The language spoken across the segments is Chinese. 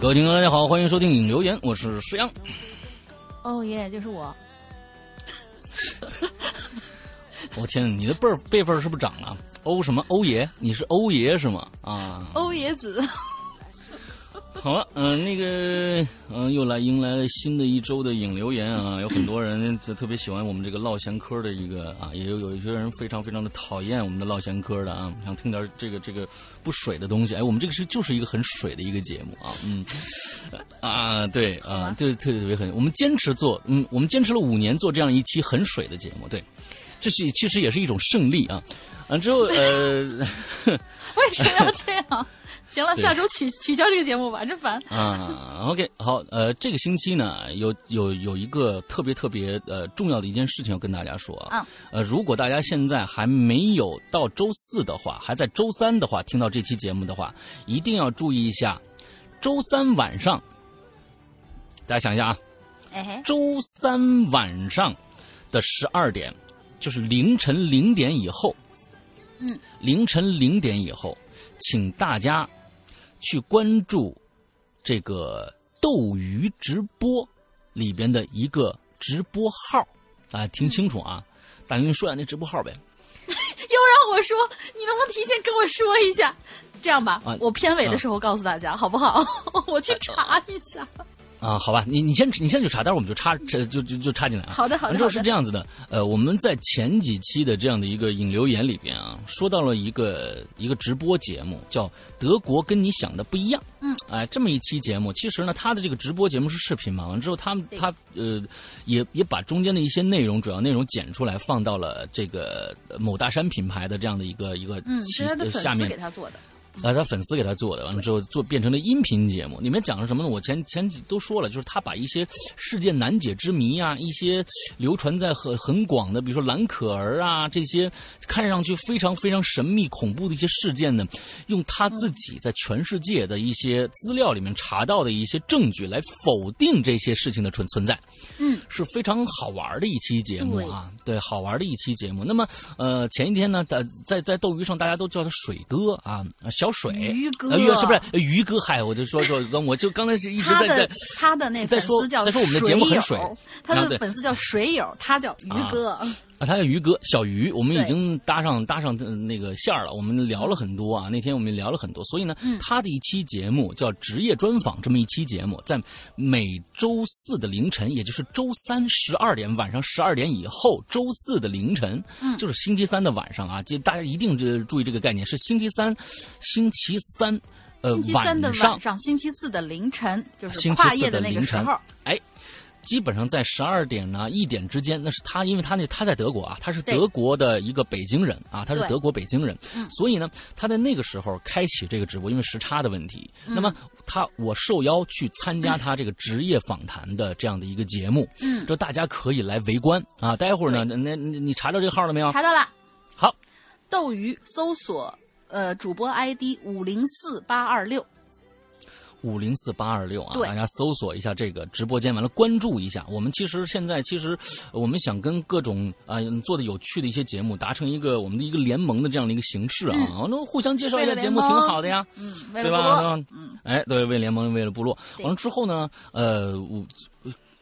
各位听众，大家好，欢迎收听影留言，我是石阳。哦耶，就是我。我天，你的辈儿辈分是不是涨了？欧什么欧爷？你是欧爷是吗？啊，欧爷子。好了，嗯，那个，嗯，又来迎来了新的一周的影留言啊，有很多人就特别喜欢我们这个唠闲嗑的一个啊，也有有一些人非常非常的讨厌我们的唠闲嗑的啊，想听点这个这个不水的东西。哎，我们这个是就是一个很水的一个节目啊，嗯，啊，对啊，对，特别特别很，我们坚持做，嗯，我们坚持了五年做这样一期很水的节目，对，这是其实也是一种胜利啊，完之后呃，为什么要这样？行了，下周取取消这个节目吧，真烦。啊，OK，好，呃，这个星期呢，有有有一个特别特别呃重要的一件事情要跟大家说啊。呃，如果大家现在还没有到周四的话，还在周三的话，听到这期节目的话，一定要注意一下，周三晚上，大家想一下啊，周三晚上的十二点，就是凌晨零点以后，嗯，凌晨零点以后，请大家。去关注这个斗鱼直播里边的一个直播号，大家听清楚啊！大云说下那直播号呗。又让我说，你能不能提前跟我说一下？这样吧，我片尾的时候告诉大家，好不好？我去查一下。啊，好吧，你你先你先去查，待会儿我们就插这就就就插进来啊。好的好的。之后是这样子的，呃，我们在前几期的这样的一个引流言里边啊，说到了一个一个直播节目，叫《德国跟你想的不一样》。嗯。哎，这么一期节目，其实呢，他的这个直播节目是视频嘛，完之后他他呃也也把中间的一些内容，主要内容剪出来，放到了这个某大山品牌的这样的一个一个嗯，下面给他做的。啊，他粉丝给他做的，完了之后做变成了音频节目，里面讲了什么呢？我前前几都说了，就是他把一些世界难解之谜啊，一些流传在很很广的，比如说蓝可儿啊这些看上去非常非常神秘恐怖的一些事件呢，用他自己在全世界的一些资料里面查到的一些证据来否定这些事情的存存在，嗯，是非常好玩的一期节目啊，对，好玩的一期节目。那么呃，前一天呢，在在在斗鱼上大家都叫他水哥啊，小。水。鱼哥。是不是？鱼哥？嗨，我就说说，我就刚才是一直在在他的那在说在说我们的节目很水，他的粉丝叫水友，他叫鱼哥。啊，他叫于哥，小于，我们已经搭上搭上那个线了，我们聊了很多啊。那天我们聊了很多，所以呢，他的一期节目叫职业专访，这么一期节目，在每周四的凌晨，也就是周三十二点晚上十二点以后，周四的凌晨，就是星期三的晚上啊，就大家一定这注意这个概念，是星期三，星期三，呃，星期三的晚上，星期四的凌晨，就是跨夜的那个时候，哎。基本上在十二点呢一点之间，那是他，因为他那他在德国啊，他是德国的一个北京人啊，他是德国北京人，所以呢，他在那个时候开启这个直播，因为时差的问题。那么他我受邀去参加他这个职业访谈的这样的一个节目，嗯，这大家可以来围观啊。待会儿呢，那你查到这个号了没有？查到了。好，斗鱼搜索呃主播 ID 五零四八二六。五零四八二六啊，大家搜索一下这个直播间，完了关注一下。我们其实现在其实我们想跟各种啊做的有趣的一些节目达成一个我们的一个联盟的这样的一个形式啊，那互相介绍一下节目挺好的呀，嗯，对吧？嗯，哎，对，为联盟，为了部落。完了之后呢，呃，我。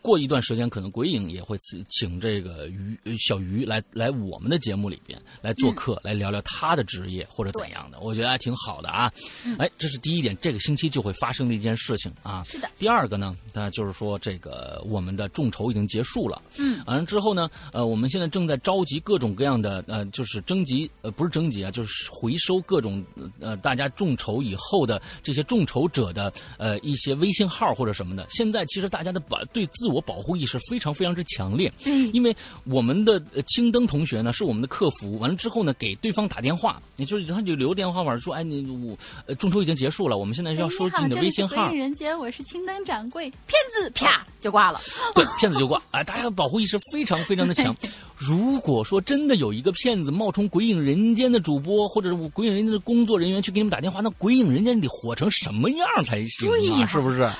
过一段时间，可能鬼影也会请请这个鱼小鱼来来我们的节目里边来做客，来聊聊他的职业或者怎样的，我觉得还挺好的啊。哎，这是第一点，这个星期就会发生的一件事情啊。是的。第二个呢，那就是说这个我们的众筹已经结束了。嗯。完了之后呢，呃，我们现在正在召集各种各样的呃，就是征集呃，不是征集啊，就是回收各种呃大家众筹以后的这些众筹者的呃一些微信号或者什么的。现在其实大家的把对自我我保护意识非常非常之强烈。嗯，因为我们的青灯同学呢是我们的客服，完了之后呢给对方打电话，也就是他就留电话号码说，哎，你我呃众筹已经结束了，我们现在要收集你的微信号。人间，我是青灯掌柜，骗子啪就挂了。对，骗子就挂。哎，大家保护意识非常非常的强。如果说真的有一个骗子冒充鬼影人间的主播，或者是鬼影人间的工作人员去给你们打电话，那鬼影人间得火成什么样才行啊？是不是？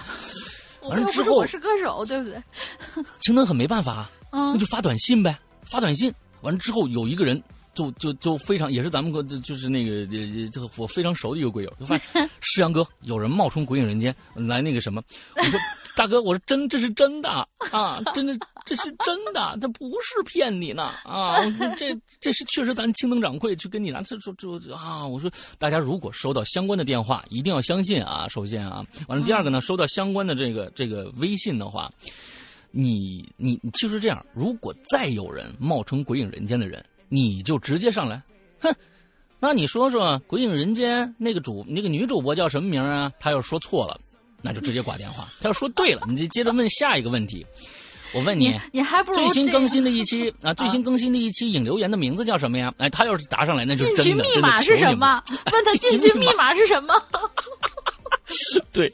完了之后我是歌手，对不对？青灯很没办法，那就发短信呗，发短信。完了之后有一个人就就就非常也是咱们就就是那个这个我非常熟的一个鬼友，就发现 世阳哥有人冒充鬼影人间来那个什么，我说。大哥，我说真，这是真的啊，真的，这是真的，这不是骗你呢啊！这这是确实，咱青灯掌柜去跟你拿，这这这啊！我说大家如果收到相关的电话，一定要相信啊！首先啊，完了第二个呢，收到相关的这个这个微信的话，你你其实这样，如果再有人冒充鬼影人间的人，你就直接上来，哼，那你说说鬼影人间那个主那个女主播叫什么名啊？她要说错了。那就直接挂电话。他要说对了，你就接着问下一个问题。我问你，你还不如最新更新的一期 啊，最新更新的一期引流言的名字叫什么呀？哎，他要是答上来，那就进群 密码是什么？问他进去密码是什么？对，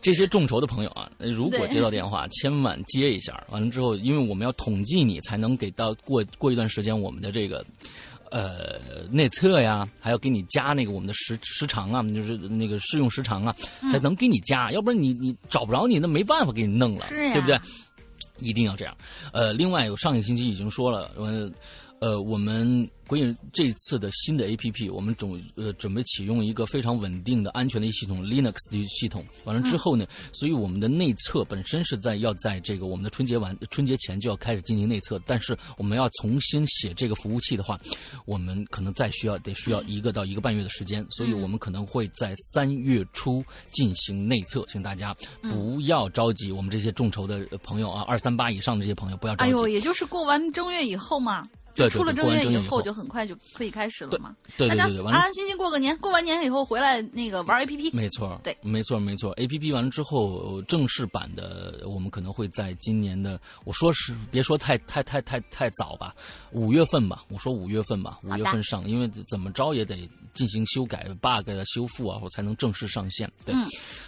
这些众筹的朋友啊，如果接到电话，千万接一下。完了之后，因为我们要统计你，才能给到过过一段时间我们的这个。呃，内测呀，还要给你加那个我们的时时长啊，就是那个试用时长啊，才能给你加，要不然你你找不着你，那没办法给你弄了，对不对？一定要这样。呃，另外，我上一个星期已经说了，呃，呃，我们。鬼影这次的新的 A P P，我们准呃准备启用一个非常稳定的、安全的一系统 Linux 的系统。完了之后呢，所以我们的内测本身是在要在这个我们的春节完春节前就要开始进行内测，但是我们要重新写这个服务器的话，我们可能再需要得需要一个到一个半月的时间，所以我们可能会在三月初进行内测，请大家不要着急。我们这些众筹的朋友啊，二三八以上的这些朋友不要着急。哎呦，也就是过完正月以后嘛。对，出了正月以后就很快就可以开始了嘛。对对对对，安安心心过个年，过完年以后回来那个玩 A P P。没错，对，没错没错。A P P 完了之后，正式版的我们可能会在今年的，我说是别说太太太太太早吧，五月份吧，我说五月份吧，五月份上，因为怎么着也得进行修改 bug 的修复啊，我才能正式上线。对，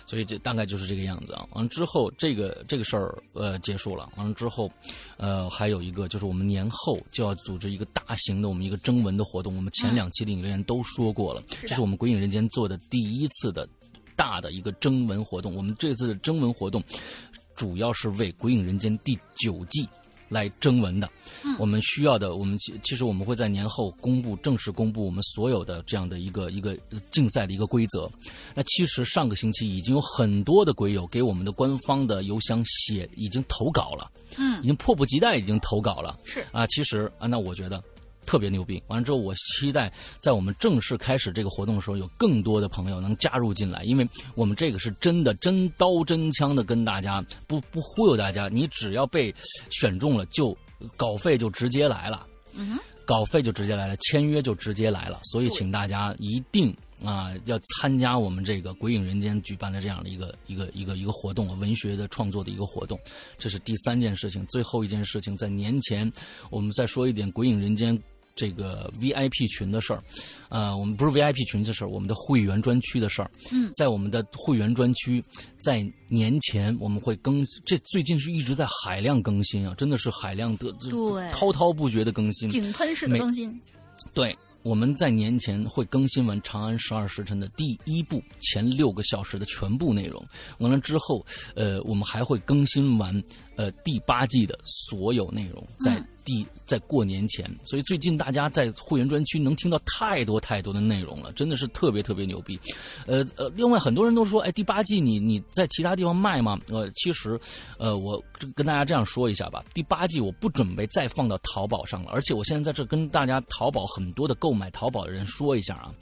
所以这大概就是这个样子啊。完了之后，这个这个事儿呃结束了。完了之后，呃还有一个就是我们年后就要组织一个大型。的我们一个征文的活动，我们前两期的影留言都说过了，这是我们鬼影人间做的第一次的大的一个征文活动。我们这次的征文活动主要是为鬼影人间第九季来征文的。我们需要的，我们其其实我们会在年后公布正式公布我们所有的这样的一个一个竞赛的一个规则。那其实上个星期已经有很多的鬼友给我们的官方的邮箱写已经投稿了，嗯，已经迫不及待已经投稿了。是啊，其实啊，那我觉得。特别牛逼！完了之后，我期待在我们正式开始这个活动的时候，有更多的朋友能加入进来，因为我们这个是真的真刀真枪的跟大家不 不忽悠大家，你只要被选中了，就稿费就直接来了，嗯稿费就直接来了，签约就直接来了，所以请大家一定啊要参加我们这个鬼影人间举办的这样的一个一个一个一个活动，文学的创作的一个活动。这是第三件事情，最后一件事情，在年前我们再说一点鬼影人间。这个 VIP 群的事儿，呃，我们不是 VIP 群的事儿，我们的会员专区的事儿。嗯，在我们的会员专区，在年前我们会更，这最近是一直在海量更新啊，真的是海量的，对，滔滔不绝的更新，井喷式的更新。对，我们在年前会更新完《长安十二时辰》的第一部前六个小时的全部内容，完了之后，呃，我们还会更新完呃第八季的所有内容，在。第在过年前，所以最近大家在会员专区能听到太多太多的内容了，真的是特别特别牛逼。呃呃，另外很多人都说，哎，第八季你你在其他地方卖吗？呃，其实，呃，我跟大家这样说一下吧，第八季我不准备再放到淘宝上了，而且我现在在这跟大家淘宝很多的购买淘宝的人说一下啊，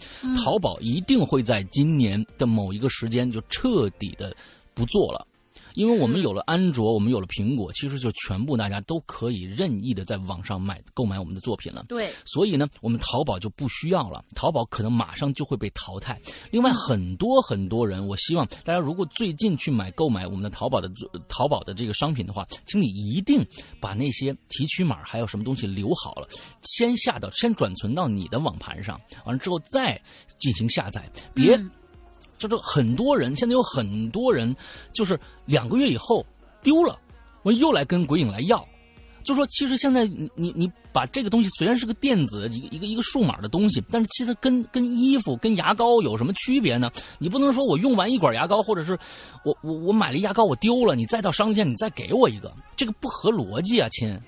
淘宝一定会在今年的某一个时间就彻底的不做了。因为我们有了安卓，我们有了苹果，其实就全部大家都可以任意的在网上买购买我们的作品了。对，所以呢，我们淘宝就不需要了，淘宝可能马上就会被淘汰。另外，很多很多人，我希望大家如果最近去买购买我们的淘宝的淘宝的这个商品的话，请你一定把那些提取码还有什么东西留好了，先下到先转存到你的网盘上，完了之后再进行下载，别。就是很多人现在有很多人，就是两个月以后丢了，我又来跟鬼影来要，就说其实现在你你你把这个东西虽然是个电子一个一个一个数码的东西，但是其实跟跟衣服跟牙膏有什么区别呢？你不能说我用完一管牙膏，或者是我我我买了牙膏我丢了，你再到商店你再给我一个，这个不合逻辑啊，亲。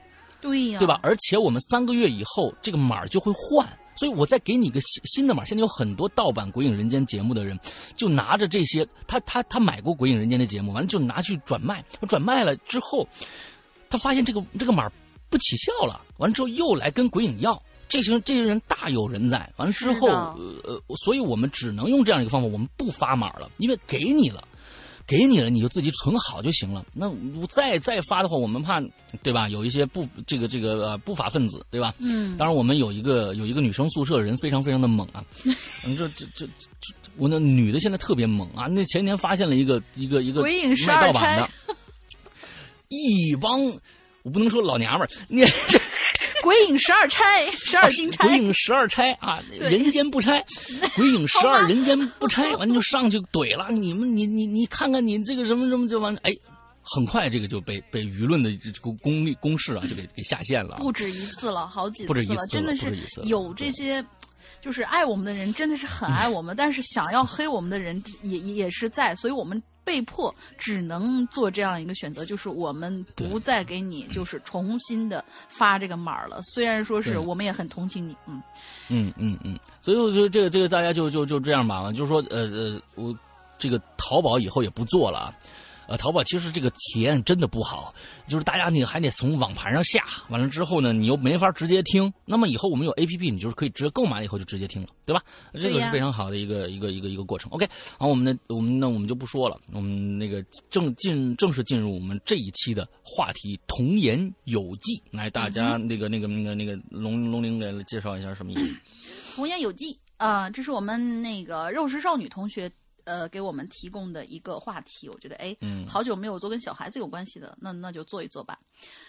对呀，对吧？而且我们三个月以后这个码就会换。所以我再给你一个新新的码。现在有很多盗版《鬼影人间》节目的人，就拿着这些，他他他买过《鬼影人间》的节目，完了就拿去转卖。转卖了之后，他发现这个这个码不起效了，完了之后又来跟鬼影要。这些这些人大有人在。完了之后，呃呃，所以我们只能用这样一个方法，我们不发码了，因为给你了。给你了，你就自己存好就行了。那再再发的话，我们怕，对吧？有一些不这个这个呃不法分子，对吧？嗯。当然，我们有一个有一个女生宿舍人非常非常的猛啊。你说这这这，我那女的现在特别猛啊。那前天发现了一个一个一个卖盗版的，一帮我不能说老娘们儿，你。鬼影十二钗，十二金钗。鬼影十二钗啊，人间不拆。鬼影十二人间不拆，完就上去怼了。你们，你你你看看你这个什么什么就完，哎，很快这个就被被舆论的这个公力公式啊，就给给下线了。不止一次了，好几次了，真的是有这些，就是爱我们的人真的是很爱我们，但是想要黑我们的人也也是在，所以我们。被迫只能做这样一个选择，就是我们不再给你，就是重新的发这个码了。虽然说是我们也很同情你，嗯，嗯嗯嗯，所以我觉得这个这个大家就就就这样吧，就是说呃呃，我这个淘宝以后也不做了。呃，淘宝其实这个体验真的不好，就是大家你还得从网盘上下，完了之后呢，你又没法直接听。那么以后我们有 A P P，你就是可以直接购买以后就直接听了，对吧？这个是非常好的一个一个一个一个过程。OK，好，我们的我们那我们就不说了，我们那个正进正式进入我们这一期的话题——童言有忌。来，大家那个那个那个那个龙龙玲来介绍一下什么意思？童言有忌啊，这是我们那个肉食少女同学。呃，给我们提供的一个话题，我觉得，哎，好久没有做跟小孩子有关系的，那那就做一做吧。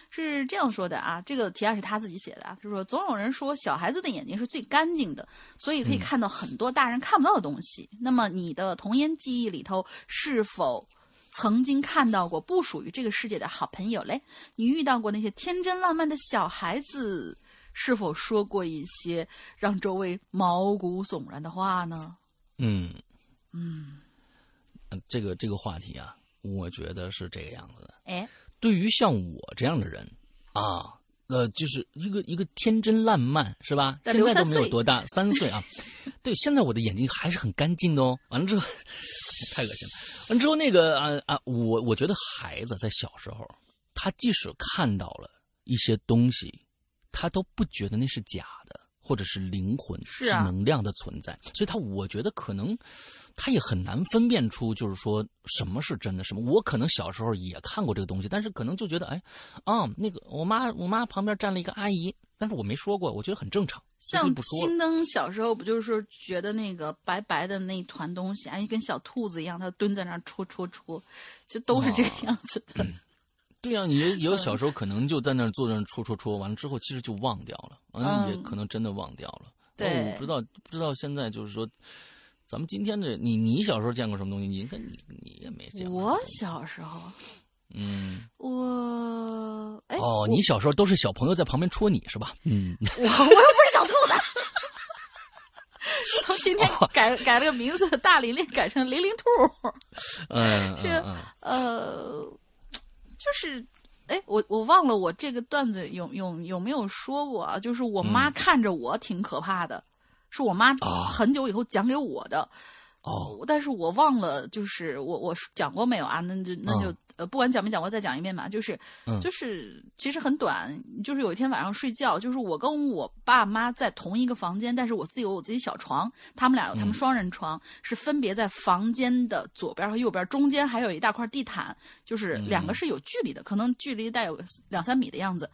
是这样说的啊，这个提案是他自己写的啊，就说总有人说小孩子的眼睛是最干净的，所以可以看到很多大人看不到的东西。那么你的童年记忆里头，是否曾经看到过不属于这个世界的好朋友嘞？你遇到过那些天真浪漫的小孩子，是否说过一些让周围毛骨悚然的话呢？嗯。嗯，这个这个话题啊，我觉得是这个样子的。哎，对于像我这样的人啊，呃，就是一个一个天真烂漫，是吧？现在都没有多大，三岁啊。对，现在我的眼睛还是很干净的哦。完了之后，太恶心了。完了之后那个啊啊，我我觉得孩子在小时候，他即使看到了一些东西，他都不觉得那是假的，或者是灵魂是能量的存在。所以他我觉得可能。他也很难分辨出，就是说什么是真的，什么我可能小时候也看过这个东西，但是可能就觉得，哎，啊，那个我妈，我妈旁边站了一个阿姨，但是我没说过，我觉得很正常。像青灯小时候不就是觉得那个白白的那一团东西，哎，跟小兔子一样，它蹲在那儿戳戳戳，就都是这个样子的。对呀，你也有小时候可能就在那儿坐那戳戳戳，完了之后其实就忘掉了，嗯，也可能真的忘掉了。对，我不知道不知道现在就是说。咱们今天的你，你小时候见过什么东西？你看你，你也没见过。我小时候，嗯，我哎哦，你小时候都是小朋友在旁边戳你是吧？嗯，我我又不是小兔子。从今天改改了个名字，大玲玲改成玲玲兔。嗯，是呃，就是哎，我我忘了我这个段子有有有没有说过啊？就是我妈看着我挺可怕的。是我妈很久以后讲给我的，哦，但是我忘了，就是我我讲过没有啊？那就那就、呃，不管讲没讲过，再讲一遍吧。就是、嗯就是其实很短，就是有一天晚上睡觉，就是我跟我爸妈在同一个房间，但是我自己有我自己小床，他们俩有他们双人床，是分别在房间的左边和右边，中间还有一大块地毯，就是两个是有距离的，可能距离带有两三米的样子。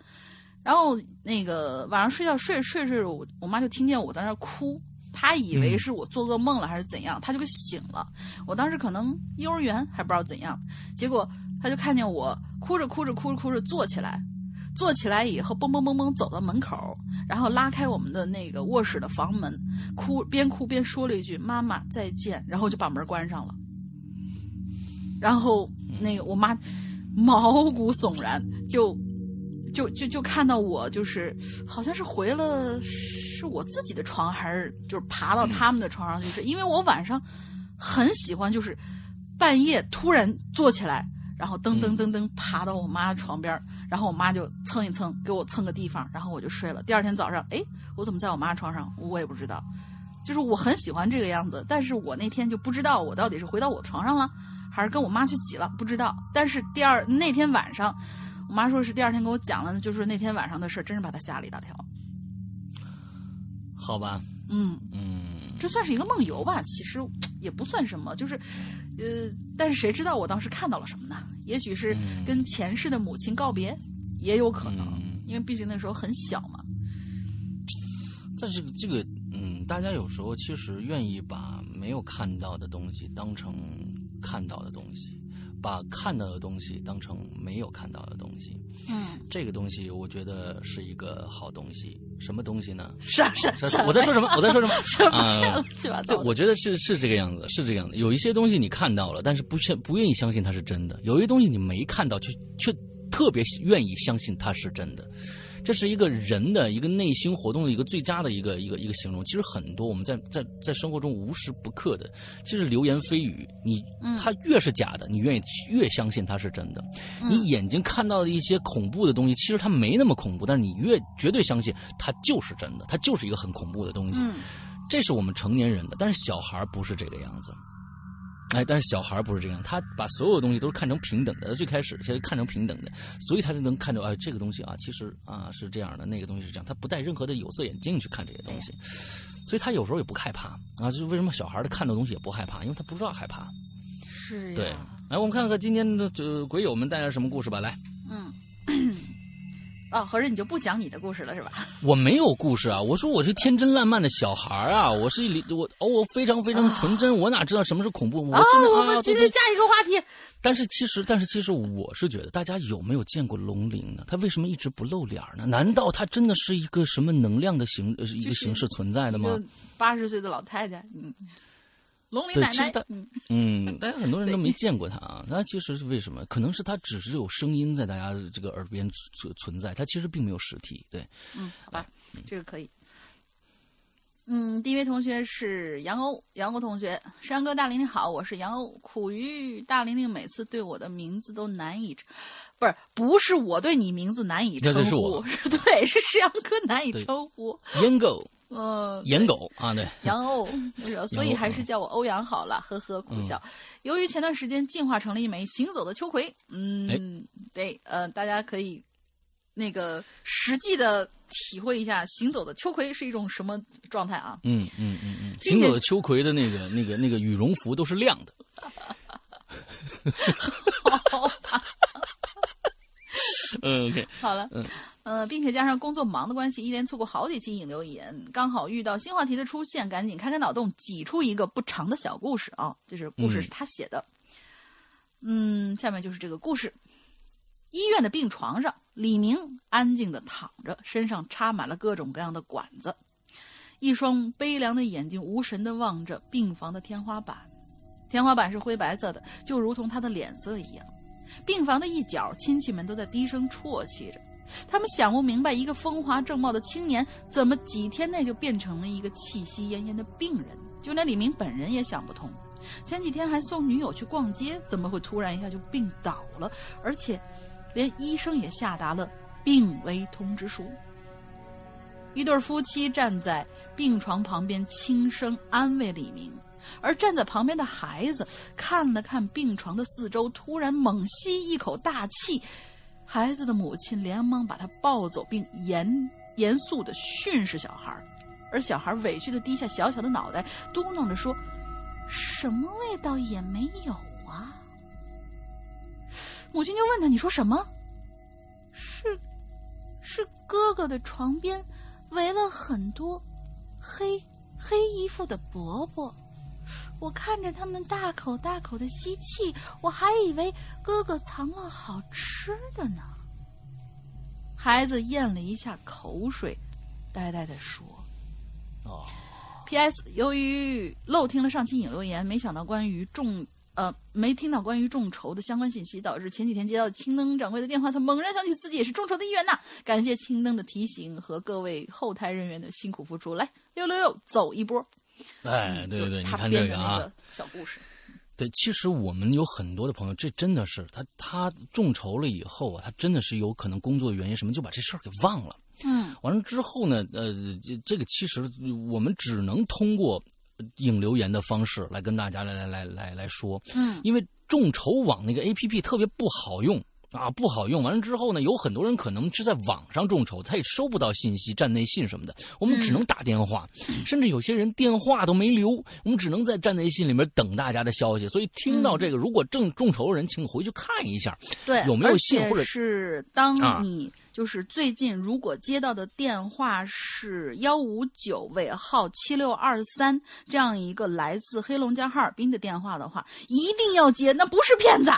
然后那个晚上睡觉睡睡睡着，我我妈就听见我在那儿哭，她以为是我做噩梦了还是怎样，她就给醒了。我当时可能幼儿园还不知道怎样，结果她就看见我哭着哭着哭着哭着坐起来，坐起来以后蹦蹦蹦蹦走到门口，然后拉开我们的那个卧室的房门，哭边哭边说了一句“妈妈再见”，然后就把门关上了。然后那个我妈毛骨悚然，就就就就看到我就是好像是回了是我自己的床，还是就是爬到他们的床上去睡，因为我晚上很喜欢就是半夜突然坐起来。然后噔噔噔噔爬到我妈的床边，然后我妈就蹭一蹭，给我蹭个地方，然后我就睡了。第二天早上，哎，我怎么在我妈床上？我也不知道。就是我很喜欢这个样子，但是我那天就不知道我到底是回到我床上了，还是跟我妈去挤了，不知道。但是第二那天晚上，我妈说是第二天跟我讲了，就是那天晚上的事，真是把她吓了一大跳。好吧，嗯，嗯，这算是一个梦游吧，其实也不算什么，就是，呃，但是谁知道我当时看到了什么呢？也许是跟前世的母亲告别，也有可能，嗯因为毕竟那时候很小嘛。在这个这个，嗯，大家有时候其实愿意把没有看到的东西当成看到的东西，把看到的东西当成没有看到的东西。嗯，这个东西我觉得是一个好东西。什么东西呢？是啊是啊是啊，我在说什么？我在说什么？什么？啊对。我觉得是是这个样子，是这个样子。有一些东西你看到了，但是不相不愿意相信它是真的；有一些东西你没看到，却却特别愿意相信它是真的。这是一个人的一个内心活动的一个最佳的一个一个一个形容。其实很多我们在在在生活中无时不刻的，其实流言蜚语，你他越是假的，你愿意越相信它是真的。你眼睛看到的一些恐怖的东西，其实它没那么恐怖，但是你越绝对相信它就是真的，它就是一个很恐怖的东西。嗯这是我们成年人的，但是小孩不是这个样子。哎，但是小孩不是这样，他把所有东西都是看成平等的。最开始其实看成平等的，所以他就能看着，哎，这个东西啊，其实啊是这样的，那个东西是这样。他不戴任何的有色眼镜去看这些东西，所以他有时候也不害怕啊。就是为什么小孩的看到东西也不害怕，因为他不知道害怕。是。对，来，我们看看今天的这鬼友们带来什么故事吧。来，嗯。哦，合着你就不讲你的故事了是吧？我没有故事啊，我说我是天真烂漫的小孩啊，我是一我哦，我非常非常纯真，我哪知道什么是恐怖？我啊，现在我们今天下一个话题。但是其实，但是其实，我是觉得，大家有没有见过龙鳞呢？它为什么一直不露脸呢？难道它真的是一个什么能量的形呃一个形式存在的吗？八十岁的老太太，嗯，龙鳞奶奶嗯，嗯，大家很多人都没见过它啊。它其实是为什么？可能是它只是有声音在大家这个耳边存存在，它其实并没有实体。对，嗯，好吧，这个可以。嗯，第一位同学是杨欧，杨欧同学，山哥大玲玲好，我是杨欧。苦于大玲玲每次对我的名字都难以，不是不是我对你名字难以称呼，这是我是对是山哥难以称呼。呃，颜狗啊，对，杨欧，所以还是叫我欧阳好了，呵呵，苦笑。由于前段时间进化成了一枚行走的秋葵，嗯，对，呃，大家可以那个实际的体会一下行走的秋葵是一种什么状态啊？嗯嗯嗯嗯，行走的秋葵的那个那个那个羽绒服都是亮的。嗯，OK，好了，呃，并且加上工作忙的关系，一连错过好几期引流言，刚好遇到新话题的出现，赶紧开开脑洞，挤出一个不长的小故事啊！这是故事是他写的，嗯，下面就是这个故事。医院的病床上，李明安静的躺着，身上插满了各种各样的管子，一双悲凉的眼睛无神的望着病房的天花板，天花板是灰白色的，就如同他的脸色一样。病房的一角，亲戚们都在低声啜泣着。他们想不明白，一个风华正茂的青年，怎么几天内就变成了一个气息奄奄的病人？就连李明本人也想不通。前几天还送女友去逛街，怎么会突然一下就病倒了？而且，连医生也下达了病危通知书。一对夫妻站在病床旁边，轻声安慰李明。而站在旁边的孩子看了看病床的四周，突然猛吸一口大气。孩子的母亲连忙把他抱走，并严严肃地训斥小孩，而小孩委屈地低下小小的脑袋，嘟囔着说：“什么味道也没有啊。”母亲就问他：“你说什么？”是，是哥哥的床边围了很多黑黑衣服的伯伯。我看着他们大口大口的吸气，我还以为哥哥藏了好吃的呢。孩子咽了一下口水，呆呆的说：“哦。”P.S. 由于漏听了上期引流言，没想到关于众呃没听到关于众筹的相关信息，导致前几天接到青灯掌柜的电话，他猛然想起自己也是众筹的一员呐。感谢青灯的提醒和各位后台人员的辛苦付出，来六六六走一波。哎，对对对，你看这个啊，小故事。对，其实我们有很多的朋友，这真的是他他众筹了以后啊，他真的是有可能工作的原因什么，就把这事儿给忘了。嗯，完了之后呢，呃，这这个其实我们只能通过引留言的方式来跟大家来来来来来说。嗯，因为众筹网那个 A P P 特别不好用。啊，不好用。完了之后呢，有很多人可能是在网上众筹，他也收不到信息、站内信什么的。我们只能打电话，甚至有些人电话都没留，我们只能在站内信里面等大家的消息。所以听到这个，如果正众筹的人，请回去看一下，对，有没有信，或者是当你就是最近如果接到的电话是幺五九尾号七六二三这样一个来自黑龙江哈尔滨的电话的话，一定要接，那不是骗子。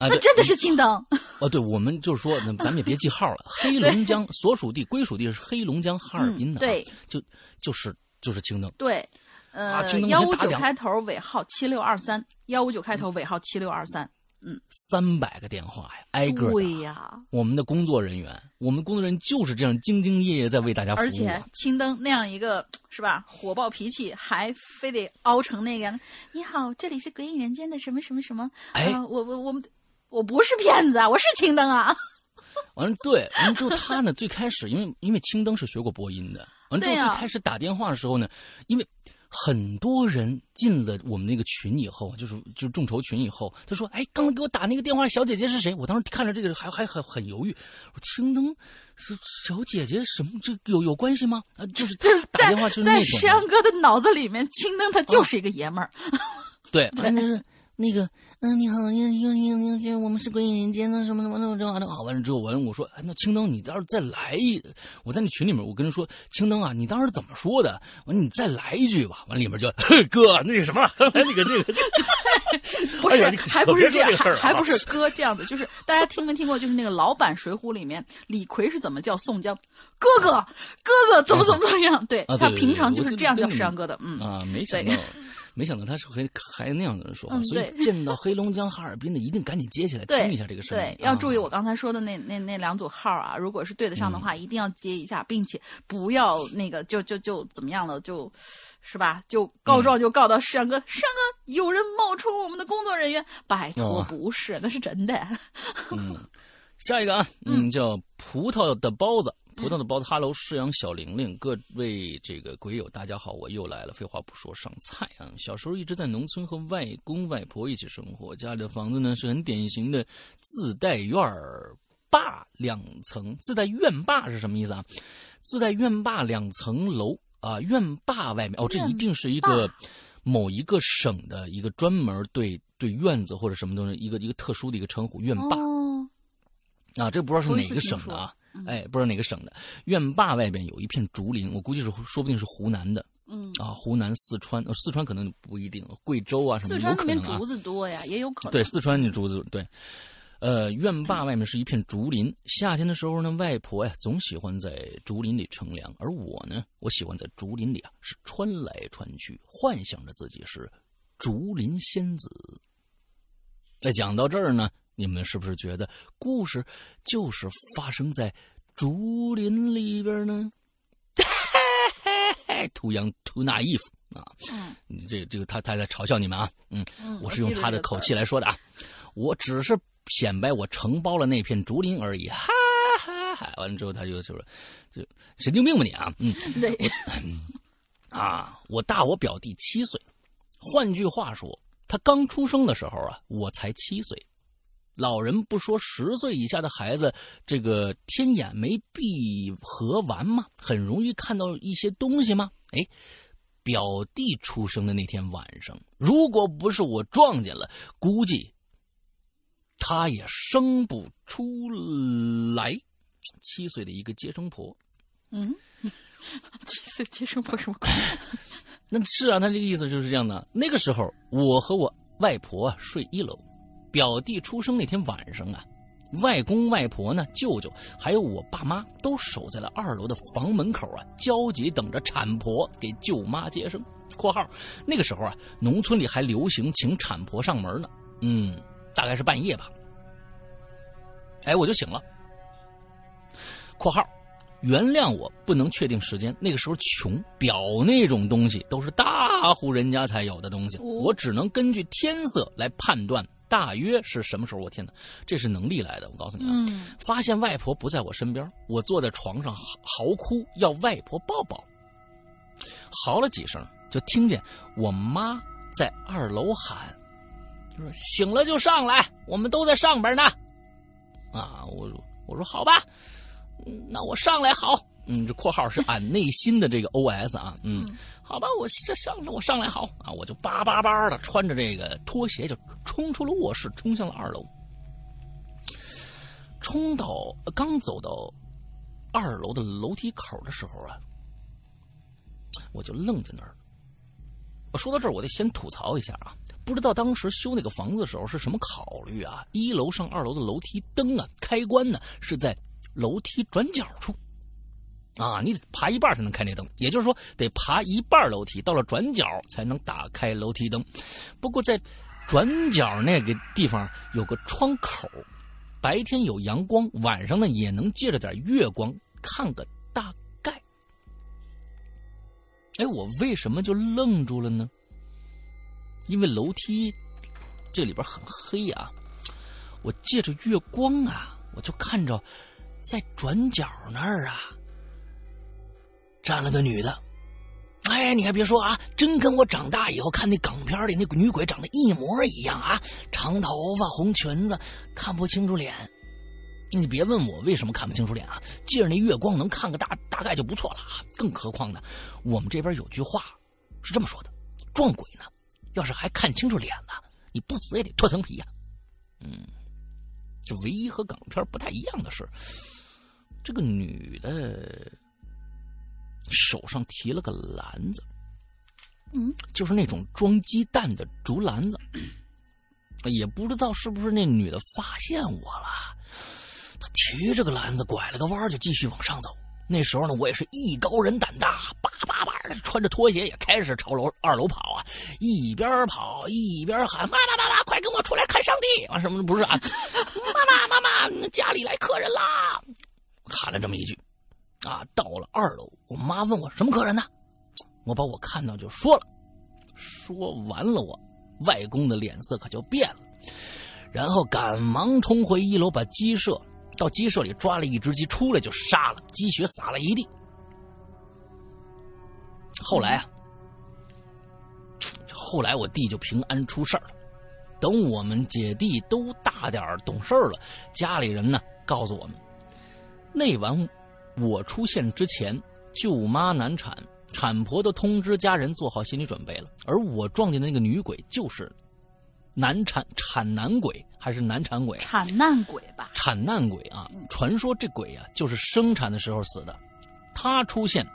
那真的是青灯哦，对，我们就是说，那咱们也别记号了。黑 龙江所属地、归属地是黑龙江哈尔滨的，对，就就是就是青灯。对，呃，幺五九开头尾号七六二三，幺五九开头尾号七六二三，嗯，三百个电话呀，挨个对呀。我们的工作人员，我们工作人员就是这样兢兢业业在为大家服务。而且青灯那样一个是吧，火爆脾气，还非得凹成那个。你好，这里是鬼影人间的什么什么什么？哎，我我我们。我不是骗子啊，我是青灯啊。完了，对，完了之后他呢，最开始因为因为青灯是学过播音的，完了之后最开始打电话的时候呢，因为很多人进了我们那个群以后，就是就是众筹群以后，他说：“哎，刚才给我打那个电话小姐姐是谁？”我当时看着这个还还很很犹豫，我青灯是小姐姐什么？这有有关系吗？啊，就是 就是打电话就是在山哥的脑子里面，青灯他就是一个爷们儿。对，对。那个，嗯，你好，你有你你你，我们是鬼影人间的什么什么什么这玩意儿。完了之后，完我说，哎，那青灯，你到时候再来一，我在那群里面，我跟他说，青灯啊，你当时怎么说的？完，你再来一句吧。完里面就 哥，那个什么，刚才那个那个，不是，还不是这样，还还不是哥这样的，就是大家听没听过？就是那个老版《水浒》里面，李逵是怎么叫宋江哥哥？哥哥怎么怎么怎么样？对他平常就是这样叫石阳哥的。嗯啊，没想到。没想到他是还还那样的人说话，所以见到黑龙江哈尔滨的一定赶紧接起来听一下这个声音。对，要注意我刚才说的那那那两组号啊，如果是对得上的话，一定要接一下，并且不要那个就就就怎么样了，就是吧？就告状就告到山哥，山哥有人冒充我们的工作人员，拜托不是，那是真的。嗯，下一个啊，嗯，叫葡萄的包子。葡萄的包子，Hello，释阳小玲玲，各位这个鬼友，大家好，我又来了。废话不说，上菜啊！小时候一直在农村和外公外婆一起生活，家里的房子呢是很典型的自带院坝两层。自带院坝是什么意思啊？自带院坝两层楼啊，院坝外面哦，这一定是一个某一个省的一个专门对对院子或者什么东西一个一个特殊的一个称呼，院坝啊，这不知道是哪个省的啊。哎，不知道哪个省的院坝外边有一片竹林，我估计是说不定是湖南的。嗯啊，湖南、四川，四川可能不一定，贵州啊什么的有可能啊。四川竹子多呀，也有可能。对，四川的竹子对。呃，院坝外面是一片竹林，夏天的时候呢，外婆呀总喜欢在竹林里乘凉，而我呢，我喜欢在竹林里啊是穿来穿去，幻想着自己是竹林仙子。那讲到这儿呢。你们是不是觉得故事就是发生在竹林里边呢？图样图那衣服啊！嗯，这这个他他在嘲笑你们啊！嗯，我是用他的口气来说的啊！我只是显摆我承包了那片竹林而已，哈哈哈！完了之后他就就说，就神经病吧你啊！嗯，对，啊，我大我表弟七岁。换句话说，他刚出生的时候啊，我才七岁。老人不说十岁以下的孩子这个天眼没闭合完吗？很容易看到一些东西吗？哎，表弟出生的那天晚上，如果不是我撞见了，估计他也生不出来。七岁的一个接生婆，嗯，七岁接生婆什么鬼？那是啊，他这个意思就是这样的。那个时候，我和我外婆啊睡一楼，表弟出生那天晚上啊，外公外婆呢、舅舅还有我爸妈都守在了二楼的房门口啊，焦急等着产婆给舅妈接生。（括号那个时候啊，农村里还流行请产婆上门呢。嗯，大概是半夜吧。哎，我就醒了。）括号，原谅我不能确定时间。那个时候穷，表那种东西都是大户人家才有的东西，我只能根据天色来判断大约是什么时候。我天哪，这是能力来的！我告诉你啊，发现外婆不在我身边，我坐在床上嚎哭，要外婆抱抱。嚎了几声，就听见我妈在二楼喊：“就说醒了就上来，我们都在上边呢。”啊，我我说好吧。那我上来好，嗯，这括号是俺内心的这个 O S 啊，嗯，好吧，我这上我上来好啊，我就叭叭叭的穿着这个拖鞋就冲出了卧室，冲向了二楼。冲到刚走到二楼的楼梯口的时候啊，我就愣在那儿。我说到这儿，我得先吐槽一下啊，不知道当时修那个房子的时候是什么考虑啊？一楼上二楼的楼梯灯啊，开关呢是在。楼梯转角处，啊，你得爬一半才能开那灯，也就是说得爬一半楼梯，到了转角才能打开楼梯灯。不过在转角那个地方有个窗口，白天有阳光，晚上呢也能借着点月光看个大概。哎，我为什么就愣住了呢？因为楼梯这里边很黑啊，我借着月光啊，我就看着。在转角那儿啊，站了个女的。哎，你还别说啊，真跟我长大以后看那港片里那女鬼长得一模一样啊！长头发、红裙子，看不清楚脸。你别问我为什么看不清楚脸啊，借着那月光能看个大大概就不错了啊。更何况呢，我们这边有句话是这么说的：撞鬼呢，要是还看清楚脸呢，你不死也得脱层皮呀。嗯，这唯一和港片不太一样的是。这个女的手上提了个篮子，嗯，就是那种装鸡蛋的竹篮子。也不知道是不是那女的发现我了，她提着个篮子拐了个弯就继续往上走。那时候呢，我也是艺高人胆大，叭叭叭的穿着拖鞋也开始朝楼二楼跑啊，一边跑一边喊：“妈妈妈妈，快跟我出来看上帝！”啊，什么不是啊？妈妈妈妈，家里来客人啦！喊了这么一句，啊，到了二楼，我妈问我什么客人呢？我把我看到就说了，说完了，我外公的脸色可就变了，然后赶忙冲回一楼，把鸡舍到鸡舍里抓了一只鸡出来就杀了，鸡血洒了一地。后来啊，后来我弟就平安出事了。等我们姐弟都大点懂事了，家里人呢告诉我们。那晚我出现之前，舅妈难产，产婆都通知家人做好心理准备了。而我撞见的那个女鬼就是难产产男鬼，还是难产鬼？产难鬼吧。产难鬼啊！传说这鬼啊，就是生产的时候死的。他出现，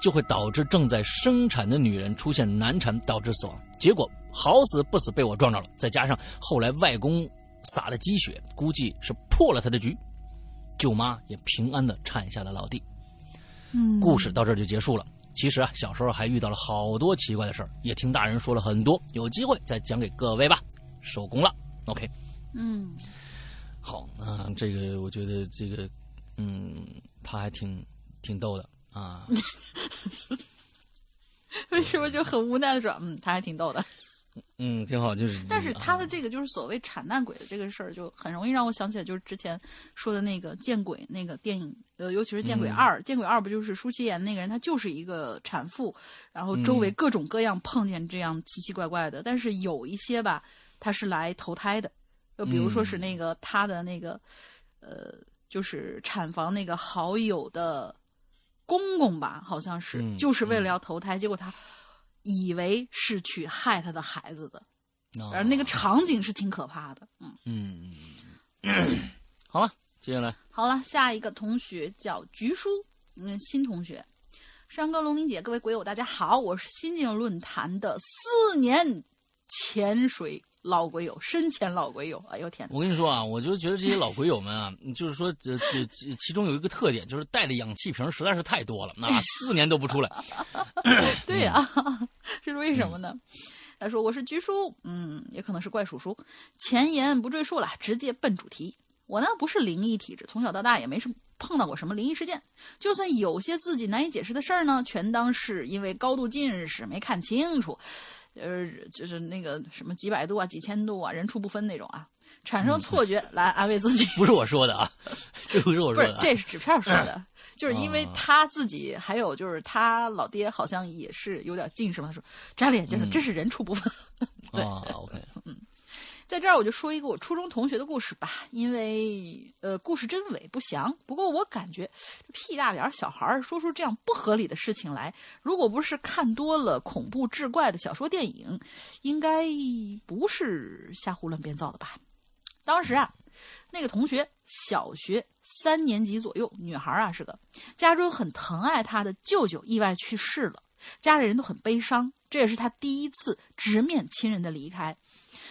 就会导致正在生产的女人出现难产，导致死亡。结果好死不死被我撞着了，再加上后来外公撒的鸡血，估计是破了他的局。舅妈也平安的产下了老弟，嗯，故事到这就结束了。其实啊，小时候还遇到了好多奇怪的事儿，也听大人说了很多。有机会再讲给各位吧。收工了，OK。嗯，好，那这个我觉得这个，嗯，他还挺挺逗的啊。为什么就很无奈的说，嗯，他还挺逗的。嗯，挺好，就是。但是他的这个就是所谓产难鬼的这个事儿，就很容易让我想起来，就是之前说的那个见鬼那个电影，呃，尤其是见鬼二，见鬼二不就是舒淇演那个人，他就是一个产妇，然后周围各种各样碰见这样奇奇怪怪的，但是有一些吧，他是来投胎的，就比如说是那个他的那个，呃，就是产房那个好友的公公吧，好像是，就是为了要投胎，结果他。以为是去害他的孩子的，而那个场景是挺可怕的。嗯嗯，好了，接下来好了，下一个同学叫菊叔，嗯，新同学，山哥、龙鳞姐，各位鬼友，大家好，我是新晋论坛的四年潜水。老鬼友，深潜老鬼友，哎呦天！我跟你说啊，我就觉得这些老鬼友们啊，就是说这这其中有一个特点，就是带的氧气瓶实在是太多了，那 四年都不出来。对呀，这是为什么呢？他说我是菊叔，嗯，也可能是怪叔叔。前言不赘述了，直接奔主题。我呢不是灵异体质，从小到大也没什么碰到过什么灵异事件。就算有些自己难以解释的事儿呢，全当是因为高度近视没看清楚。呃，就是那个什么几百度啊、几千度啊，人畜不分那种啊，产生错觉 来安慰自己。不是我说的啊，这不是我说的，这是纸片说的，就是因为他自己，还有就是他老爹好像也是有点近视嘛。他说摘了眼镜，这是人畜不分。对，OK，嗯。在这儿我就说一个我初中同学的故事吧，因为呃故事真伪不详，不过我感觉屁大点儿小孩儿说出这样不合理的事情来，如果不是看多了恐怖志怪的小说电影，应该不是瞎胡乱编造的吧？当时啊，那个同学小学三年级左右，女孩啊是个，家中很疼爱她的舅舅意外去世了，家里人都很悲伤，这也是他第一次直面亲人的离开。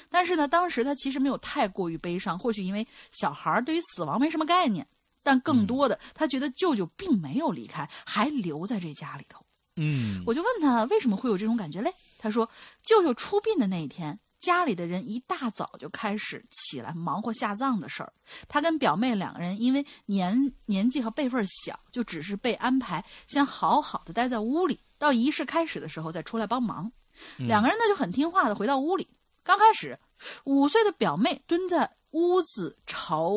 但是呢，当时他其实没有太过于悲伤，或许因为小孩儿对于死亡没什么概念，但更多的他觉得舅舅并没有离开，还留在这家里头。嗯，我就问他为什么会有这种感觉嘞？他说，舅舅出殡的那一天，家里的人一大早就开始起来忙活下葬的事儿。他跟表妹两个人因为年年纪和辈分小，就只是被安排先好好的待在屋里，到仪式开始的时候再出来帮忙。两个人呢就很听话的回到屋里。刚开始，五岁的表妹蹲在屋子朝，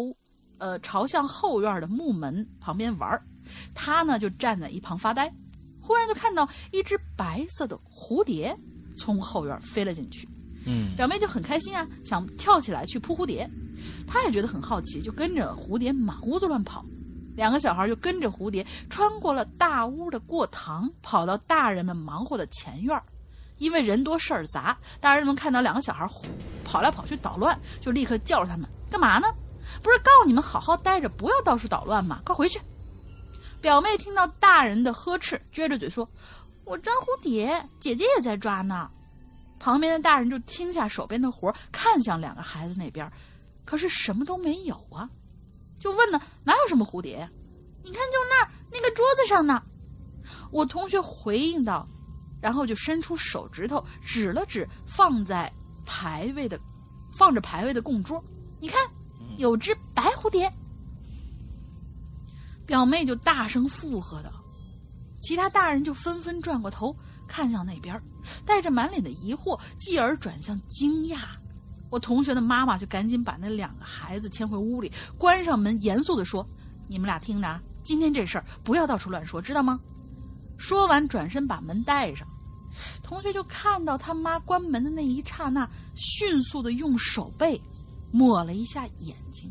呃朝向后院的木门旁边玩儿，她呢就站在一旁发呆。忽然就看到一只白色的蝴蝶从后院飞了进去，嗯，表妹就很开心啊，想跳起来去扑蝴蝶。她也觉得很好奇，就跟着蝴蝶满屋子乱跑。两个小孩就跟着蝴蝶穿过了大屋的过堂，跑到大人们忙活的前院儿。因为人多事儿杂，大人们看到两个小孩跑来跑去捣乱，就立刻叫着他们干嘛呢？不是告诉你们好好待着，不要到处捣乱吗？快回去！表妹听到大人的呵斥，撅着嘴说：“我抓蝴蝶，姐姐也在抓呢。”旁边的大人就停下手边的活，看向两个孩子那边，可是什么都没有啊，就问呢：“哪有什么蝴蝶？你看，就那儿那个桌子上呢。”我同学回应道。然后就伸出手指头指了指放在牌位的、放着牌位的供桌，你看，有只白蝴蝶。表妹就大声附和道，其他大人就纷纷转过头看向那边，带着满脸的疑惑，继而转向惊讶。我同学的妈妈就赶紧把那两个孩子牵回屋里，关上门，严肃的说：“你们俩听着，今天这事儿不要到处乱说，知道吗？”说完，转身把门带上，同学就看到他妈关门的那一刹那，迅速的用手背抹了一下眼睛。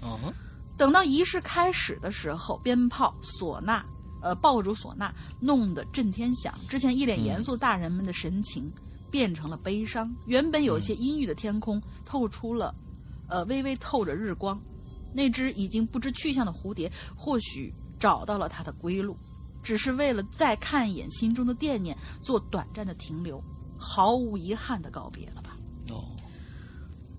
嗯，等到仪式开始的时候，鞭炮、唢呐，呃，爆竹、唢呐弄得震天响。之前一脸严肃大人们的神情变成了悲伤。原本有些阴郁的天空透出了，呃，微微透着日光。那只已经不知去向的蝴蝶，或许找到了它的归路。只是为了再看一眼心中的惦念，做短暂的停留，毫无遗憾的告别了吧？哦，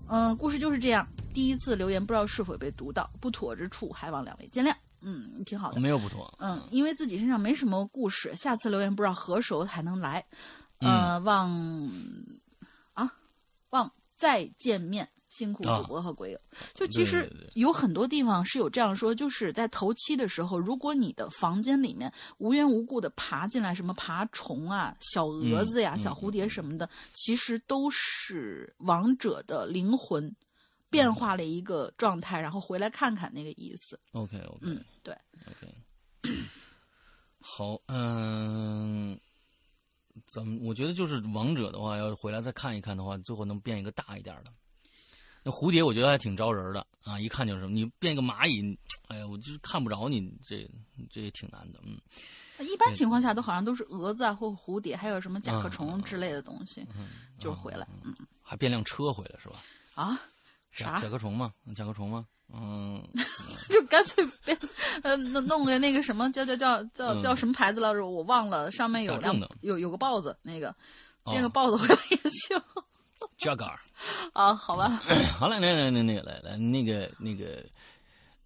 嗯，故事就是这样。第一次留言不知道是否被读到，不妥之处还望两位见谅。嗯，挺好的，没有不妥。嗯，因为自己身上没什么故事，下次留言不知道何时才能来。呃，望啊，望再见面辛苦主播和鬼友。就其实有很多地方是有这样说，就是在头七的时候，如果你的房间里面无缘无故的爬进来什么爬虫啊、小蛾子呀、小蝴蝶什么的，其实都是王者的灵魂变化了一个状态，然后回来看看那个意思。OK OK，嗯，对，OK，好，嗯。怎么？我觉得就是王者的话，要回来再看一看的话，最后能变一个大一点的。那蝴蝶我觉得还挺招人的啊，一看就是你变个蚂蚁，哎呀，我就是看不着你，这这也挺难的。嗯，一般情况下都好像都是蛾子啊或蝴蝶，还有什么甲壳虫之类的东西，就是回来。嗯，还变辆车回来是吧？啊？啥？甲壳虫吗？甲壳虫吗？嗯，就干脆变，呃，弄弄个那个什么叫叫叫叫叫什么牌子来着？我忘了，上面有辆有有个豹子，那个变个豹子回来也行。Jaguar 啊，好吧。好了，来来来，那个来来那个那个。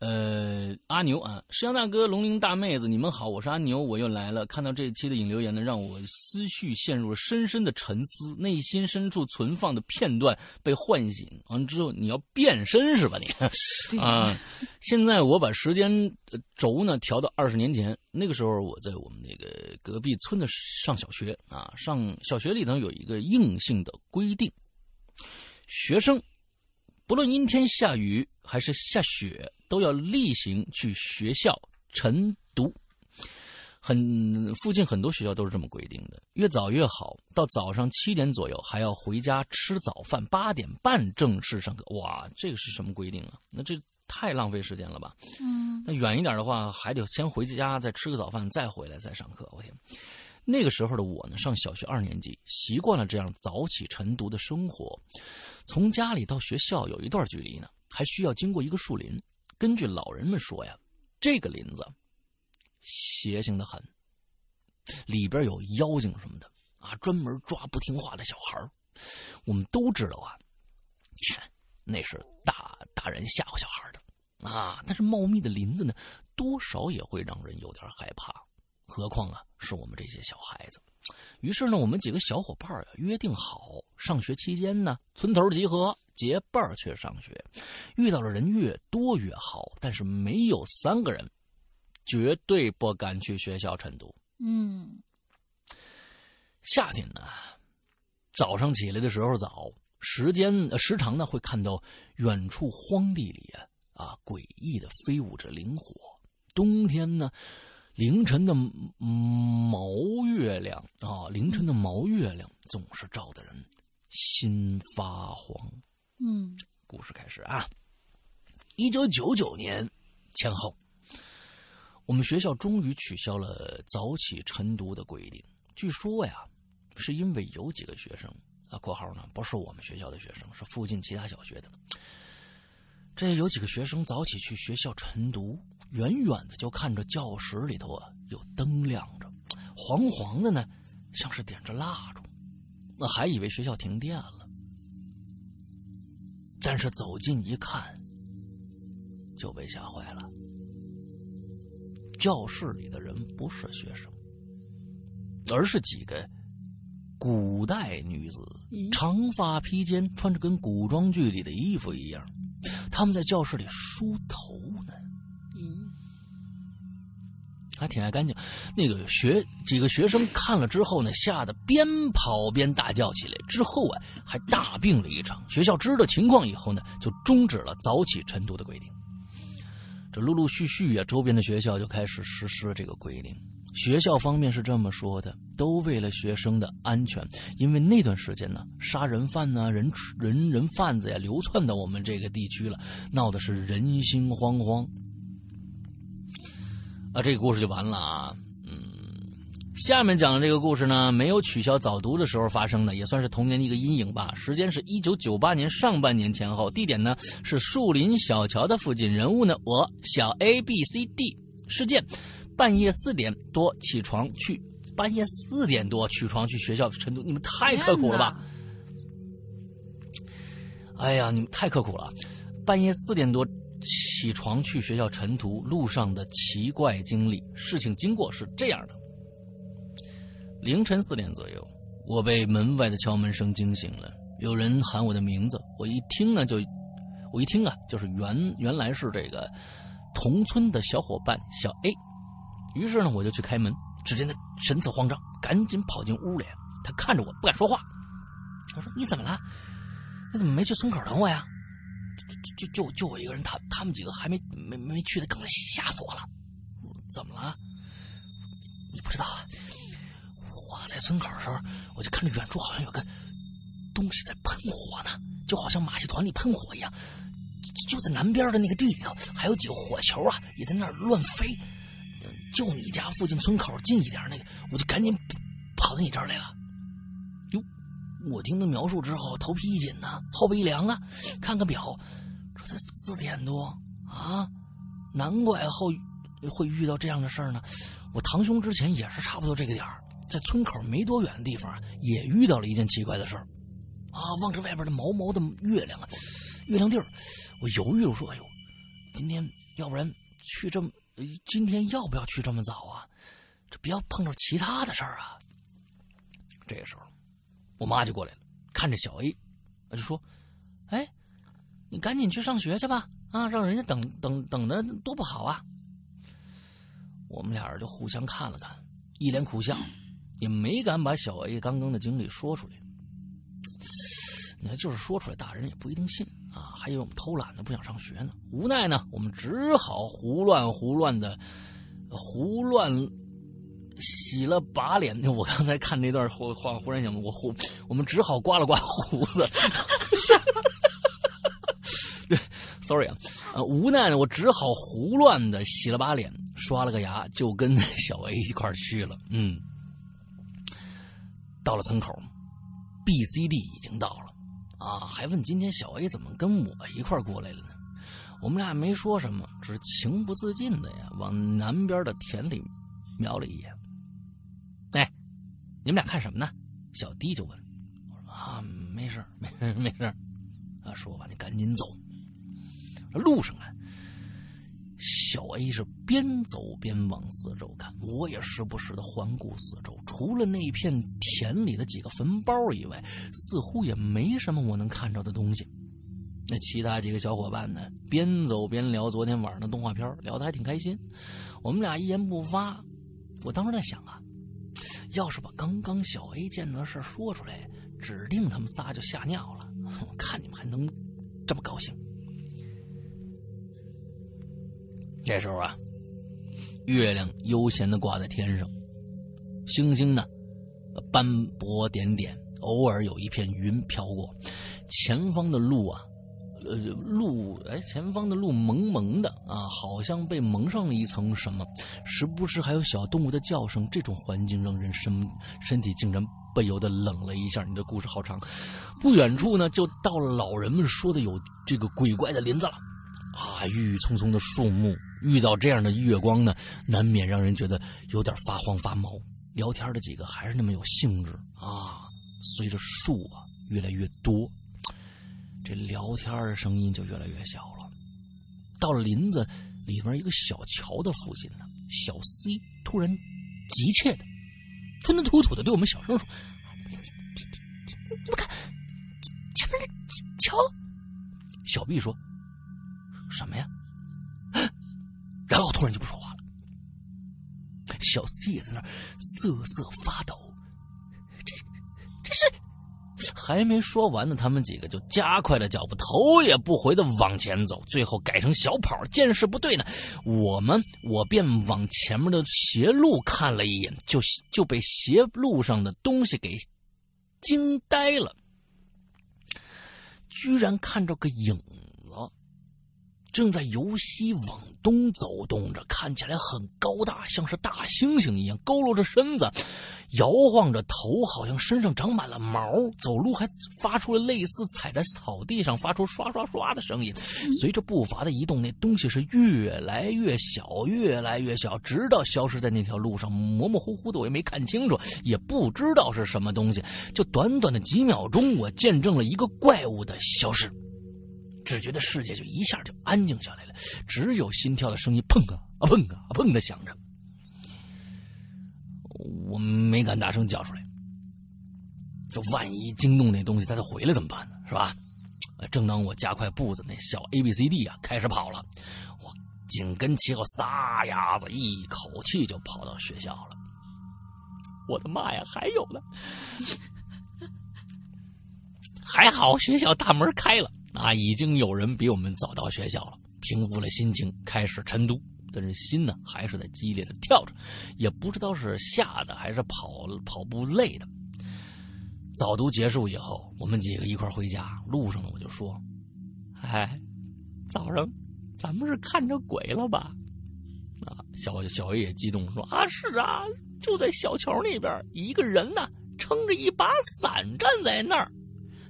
呃，阿牛啊，石阳大哥、龙鳞大妹子，你们好，我是阿牛，我又来了。看到这一期的引留言呢，让我思绪陷入了深深的沉思，内心深处存放的片段被唤醒。完了之后，你要变身是吧？你啊，现在我把时间轴呢调到二十年前，那个时候我在我们那个隔壁村的上小学啊，上小学里头有一个硬性的规定，学生不论阴天下雨还是下雪。都要例行去学校晨读，很附近很多学校都是这么规定的，越早越好。到早上七点左右还要回家吃早饭，八点半正式上课。哇，这个是什么规定啊？那这太浪费时间了吧？嗯，那远一点的话，还得先回家再吃个早饭，再回来再上课。我天，那个时候的我呢，上小学二年级，习惯了这样早起晨读的生活。从家里到学校有一段距离呢，还需要经过一个树林。根据老人们说呀，这个林子邪性的很，里边有妖精什么的啊，专门抓不听话的小孩我们都知道啊，切，那是大大人吓唬小孩的啊。但是茂密的林子呢，多少也会让人有点害怕，何况啊，是我们这些小孩子。于是呢，我们几个小伙伴啊约定好，上学期间呢，村头集合。结伴去上学，遇到的人越多越好，但是没有三个人，绝对不敢去学校晨读。嗯，夏天呢，早上起来的时候早，时间时常呢会看到远处荒地里啊啊诡异的飞舞着灵火。冬天呢，凌晨的毛月亮啊，凌晨的毛月亮总是照的人心发慌。嗯，故事开始啊！一九九九年前后，我们学校终于取消了早起晨读的规定。据说呀，是因为有几个学生啊（括号呢不是我们学校的学生，是附近其他小学的）。这有几个学生早起去学校晨读，远远的就看着教室里头啊有灯亮着，黄黄的呢，像是点着蜡烛，那还以为学校停电了。但是走近一看，就被吓坏了。教室里的人不是学生，而是几个古代女子，长发披肩，穿着跟古装剧里的衣服一样。他们在教室里梳头还挺爱干净，那个学几个学生看了之后呢，吓得边跑边大叫起来。之后啊，还大病了一场。学校知道情况以后呢，就终止了早起晨读的规定。这陆陆续续啊，周边的学校就开始实施了这个规定。学校方面是这么说的：都为了学生的安全，因为那段时间呢，杀人犯呢、人人人贩子呀，流窜到我们这个地区了，闹的是人心惶惶。啊，这个故事就完了啊。嗯，下面讲的这个故事呢，没有取消早读的时候发生的，也算是童年的一个阴影吧。时间是一九九八年上半年前后，地点呢是树林小桥的附近，人物呢我小 A B C D。事件：半夜四点多起床去，半夜四点多起床去学校晨读，你们太刻苦了吧？哎呀，你们太刻苦了，半夜四点多。起床去学校晨读路上的奇怪经历。事情经过是这样的：凌晨四点左右，我被门外的敲门声惊醒了。有人喊我的名字，我一听呢就，我一听啊，就是原原来是这个同村的小伙伴小 A。于是呢，我就去开门，只见他神色慌张，赶紧跑进屋里。他看着我不敢说话。我说：“你怎么了？你怎么没去村口等我呀？”就就就就我一个人，他他们几个还没没没去的，刚才吓死我了。怎么了？你不知道？我在村口的时候，我就看着远处好像有个东西在喷火呢，就好像马戏团里喷火一样。就在南边的那个地里头，还有几个火球啊，也在那儿乱飞。就你家附近村口近一点那个，我就赶紧跑到你这儿来了。我听他描述之后，头皮一紧呢，后背一凉啊。看看表，这才四点多啊，难怪后会遇到这样的事儿呢。我堂兄之前也是差不多这个点儿，在村口没多远的地方也遇到了一件奇怪的事儿啊。望着外边的毛毛的月亮啊，月亮地儿，我犹豫着说：“哎呦，今天要不然去这么。”今天要不要去这么早啊？这不要碰着其他的事儿啊！这个时候，我妈就过来了，看着小 A，就说：“哎，你赶紧去上学去吧！啊，让人家等等等着多不好啊！”我们俩人就互相看了看，一脸苦笑，也没敢把小 A 刚刚的经历说出来。你看，就是说出来，大人也不一定信。啊，还以为我们偷懒呢，不想上学呢。无奈呢，我们只好胡乱胡乱的，胡乱洗了把脸。我刚才看这段话，忽然想，我胡，我们只好刮了刮胡子。对，sorry 啊，无奈，我只好胡乱的洗了把脸，刷了个牙，就跟小 A 一块去了。嗯，到了村口，B、C、D 已经到了。啊，还问今天小 A 怎么跟我一块过来了呢？我们俩没说什么，只是情不自禁的呀，往南边的田里瞄了一眼。哎，你们俩看什么呢？小 D 就问。我说啊，没事没事没事啊，说完就赶紧走。路上啊。小 A 是边走边往四周看，我也时不时的环顾四周。除了那片田里的几个坟包以外，似乎也没什么我能看着的东西。那其他几个小伙伴呢，边走边聊昨天晚上的动画片，聊得还挺开心。我们俩一言不发。我当时在想啊，要是把刚刚小 A 见到的事说出来，指定他们仨就吓尿了。看你们还能这么高兴？这时候啊，月亮悠闲的挂在天上，星星呢斑驳点点，偶尔有一片云飘过。前方的路啊，呃，路哎，前方的路蒙蒙的啊，好像被蒙上了一层什么。时不时还有小动物的叫声。这种环境让人身身体竟然不由得冷了一下。你的故事好长。不远处呢，就到了老人们说的有这个鬼怪的林子了。啊，郁郁葱葱的树木。遇到这样的月光呢，难免让人觉得有点发慌发毛。聊天的几个还是那么有兴致啊。随着树啊越来越多，这聊天的声音就越来越小了。到了林子里面一个小桥的附近呢，小 C 突然急切的、吞吞吐吐的对我们小声说：“你们看，前面那桥。”小 B 说：“什么呀？”然后突然就不说话了，小 C 也在那瑟瑟发抖。这这是还没说完呢，他们几个就加快了脚步，头也不回的往前走，最后改成小跑。见势不对呢，我们我便往前面的斜路看了一眼，就就被斜路上的东西给惊呆了，居然看着个影正在由西往。东走动着，看起来很高大，像是大猩猩一样，佝偻着身子，摇晃着头，好像身上长满了毛，走路还发出了类似踩在草地上发出刷刷刷的声音。随着步伐的移动，那东西是越来越小，越来越小，直到消失在那条路上，模模糊糊的，我也没看清楚，也不知道是什么东西。就短短的几秒钟，我见证了一个怪物的消失。只觉得世界就一下就安静下来了，只有心跳的声音砰啊啊砰啊砰的响着。我没敢大声叫出来。这万一惊动那东西，它再回来怎么办呢？是吧？正当我加快步子，那小 A B C D 啊开始跑了，我紧跟其后撒丫子，一口气就跑到学校了。我的妈呀，还有呢！还好学校大门开了啊，已经有人比我们早到学校了，平复了心情，开始晨读。但是心呢，还是在激烈的跳着，也不知道是吓的还是跑跑步累的。早读结束以后，我们几个一块回家。路上呢，我就说：“哎，早上咱们是看着鬼了吧？”啊，小小 A 也激动说：“啊，是啊，就在小桥那边，一个人呢，撑着一把伞站在那儿，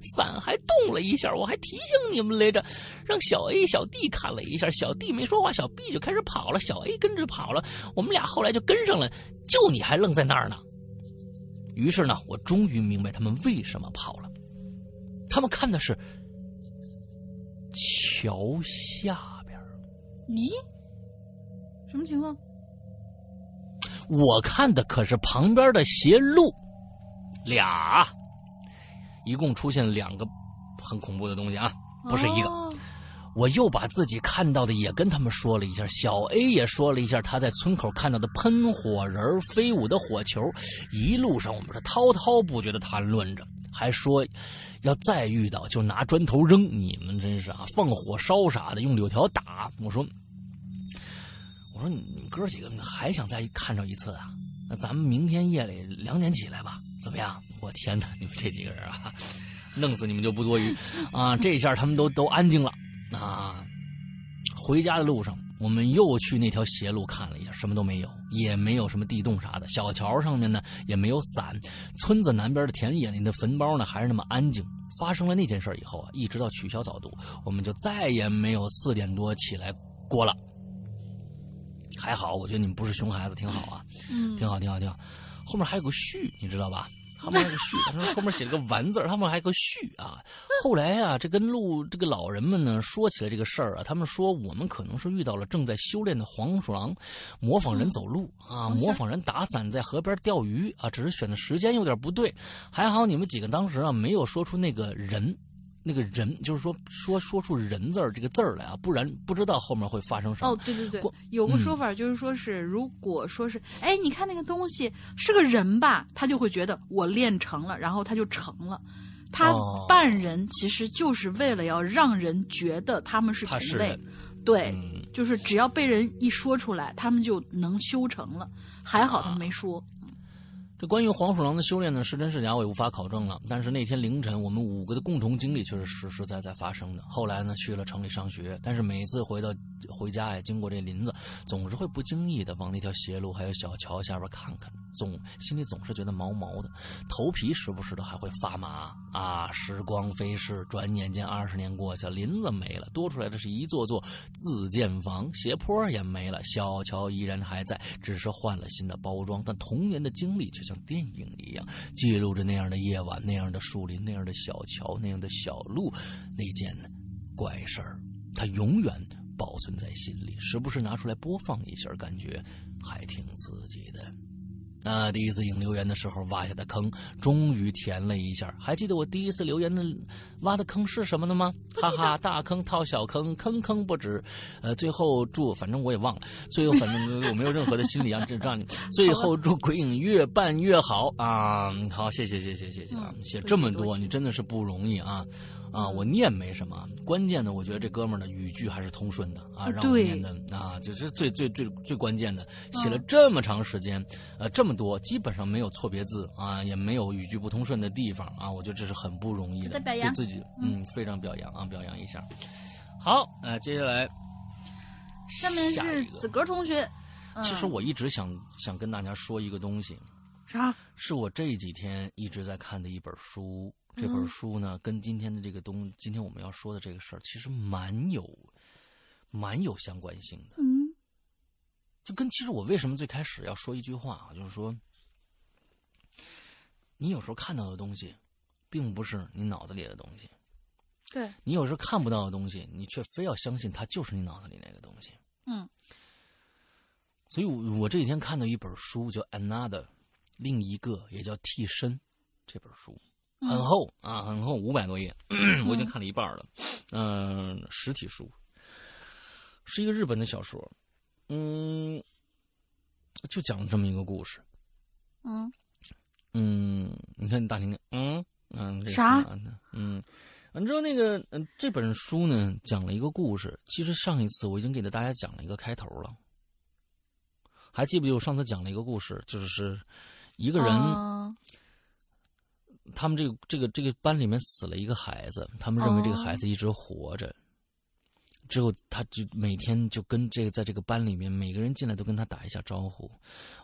伞还动了一下。我还提醒你们来着，让小 A、小 D 看了一下，小 D 没说话，小 B 就开始跑了，小 A 跟着跑了，我们俩后来就跟上了，就你还愣在那儿呢。”于是呢，我终于明白他们为什么跑了。他们看的是桥下边。咦？什么情况？我看的可是旁边的斜路，俩，一共出现两个很恐怖的东西啊，不是一个。我又把自己看到的也跟他们说了一下，小 A 也说了一下他在村口看到的喷火人、飞舞的火球。一路上我们是滔滔不绝的谈论着，还说要再遇到就拿砖头扔。你们真是啊，放火烧啥的，用柳条打。我说，我说你们哥几个还想再看着一次啊？那咱们明天夜里两点起来吧，怎么样？我天哪，你们这几个人啊，弄死你们就不多余啊！这下他们都都安静了。啊，回家的路上，我们又去那条斜路看了一下，什么都没有，也没有什么地洞啥的。小桥上面呢也没有伞，村子南边的田野里的坟包呢还是那么安静。发生了那件事以后啊，一直到取消早读，我们就再也没有四点多起来过了。还好，我觉得你们不是熊孩子，挺好啊，嗯，挺好，挺好，挺好。后面还有个序，你知道吧？他们那个序，他说后面写了个完字他们还有个序啊。后来啊，这跟路这个老人们呢说起来这个事儿啊，他们说我们可能是遇到了正在修炼的黄鼠狼，模仿人走路啊，模仿人打伞在河边钓鱼啊，只是选的时间有点不对。还好你们几个当时啊没有说出那个人。那个人就是说说说出人字儿这个字儿来啊，不然不知道后面会发生什么。哦，对对对，有个说法就是说是，如果说是，哎，你看那个东西是个人吧，他就会觉得我练成了，然后他就成了。他扮人其实就是为了要让人觉得他们是同类，对，就是只要被人一说出来，他们就能修成了。还好他没说。这关于黄鼠狼的修炼呢，是真是假我也无法考证了。但是那天凌晨，我们五个的共同经历却是实实在在发生的。后来呢，去了城里上学，但是每次回到回家呀，经过这林子，总是会不经意的往那条斜路还有小桥下边看看，总心里总是觉得毛毛的，头皮时不时的还会发麻啊。时光飞逝，转眼间二十年过去了，林子没了，多出来的是一座座自建房，斜坡也没了，小桥依然还在，只是换了新的包装，但童年的经历却。像电影一样记录着那样的夜晚，那样的树林，那样的小桥，那样的小路，那件怪事儿，它永远保存在心里，时不时拿出来播放一下，感觉还挺刺激的。那第一次引留言的时候挖下的坑，终于填了一下。还记得我第一次留言的挖的坑是什么的吗？哈哈，大坑套小坑，坑坑不止。呃，最后祝，反正我也忘了。最后反正我没有任何的心理啊，这让你 最后祝鬼影越办越好啊！好，谢谢谢谢谢谢啊！写这么多，你真的是不容易啊。啊，我念没什么，关键的我觉得这哥们儿的语句还是通顺的啊，让我念的啊，就是最最最最关键的，写了这么长时间，呃，这么多，基本上没有错别字啊，也没有语句不通顺的地方啊，我觉得这是很不容易的，对自己，嗯，非常表扬啊，表扬一下。好，呃，接下来，下面是子格同学。其实我一直想想跟大家说一个东西，啥？是我这几天一直在看的一本书。这本书呢，跟今天的这个东，今天我们要说的这个事儿，其实蛮有，蛮有相关性的。嗯，就跟其实我为什么最开始要说一句话啊，就是说，你有时候看到的东西，并不是你脑子里的东西。对。你有时候看不到的东西，你却非要相信它就是你脑子里那个东西。嗯。所以，我我这几天看到一本书，叫《Another》，另一个也叫《替身》这本书。很厚啊，很厚，五百多页，我已经看了一半了。嗯，实体书是一个日本的小说，嗯，就讲这么一个故事。嗯嗯，你看你大婷婷，嗯嗯，啥？嗯，完之后那个，嗯，这本书呢讲了一个故事。其实上一次我已经给大家讲了一个开头了，还记不记得我上次讲了一个故事，就是一个人。他们这个这个这个班里面死了一个孩子，他们认为这个孩子一直活着。之后他就每天就跟这个在这个班里面，每个人进来都跟他打一下招呼。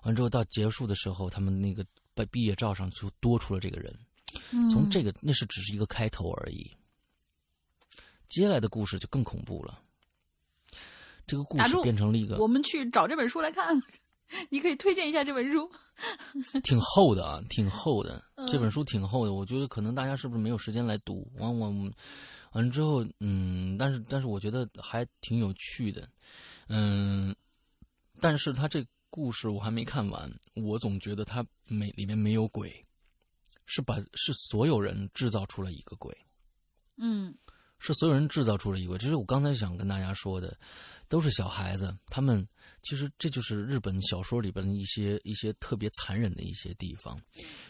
完之后到结束的时候，他们那个毕毕业照上就多出了这个人。从这个那是只是一个开头而已，接下来的故事就更恐怖了。这个故事变成了一个，我们去找这本书来看。你可以推荐一下这本书，挺厚的啊，挺厚的。这本书挺厚的，我觉得可能大家是不是没有时间来读？完我完了之后，嗯，但是但是我觉得还挺有趣的，嗯，但是他这故事我还没看完，我总觉得他没里面没有鬼，是把是所有人制造出了一个鬼，嗯，是所有人制造出了一个，这是我刚才想跟大家说的，都是小孩子，他们。其实这就是日本小说里边的一些一些特别残忍的一些地方。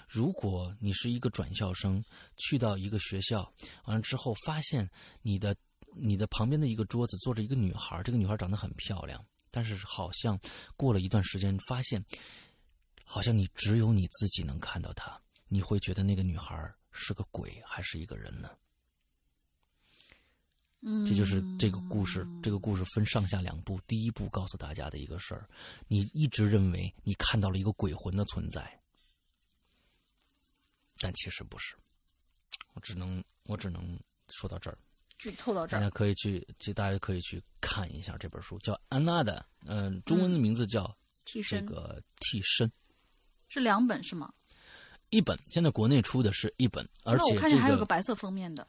如果你是一个转校生，去到一个学校，完了之后发现你的你的旁边的一个桌子坐着一个女孩，这个女孩长得很漂亮，但是好像过了一段时间，发现好像你只有你自己能看到她，你会觉得那个女孩是个鬼还是一个人呢？这就是这个故事。这个故事分上下两部。第一部告诉大家的一个事儿，你一直认为你看到了一个鬼魂的存在，但其实不是。我只能我只能说到这儿，剧透到这儿。大家可以去，大家可以去看一下这本书，叫《安娜的》，嗯，中文的名字叫《替身》。这个替身是两本是吗？一本，现在国内出的是一本，而且我看见还有个白色封面的。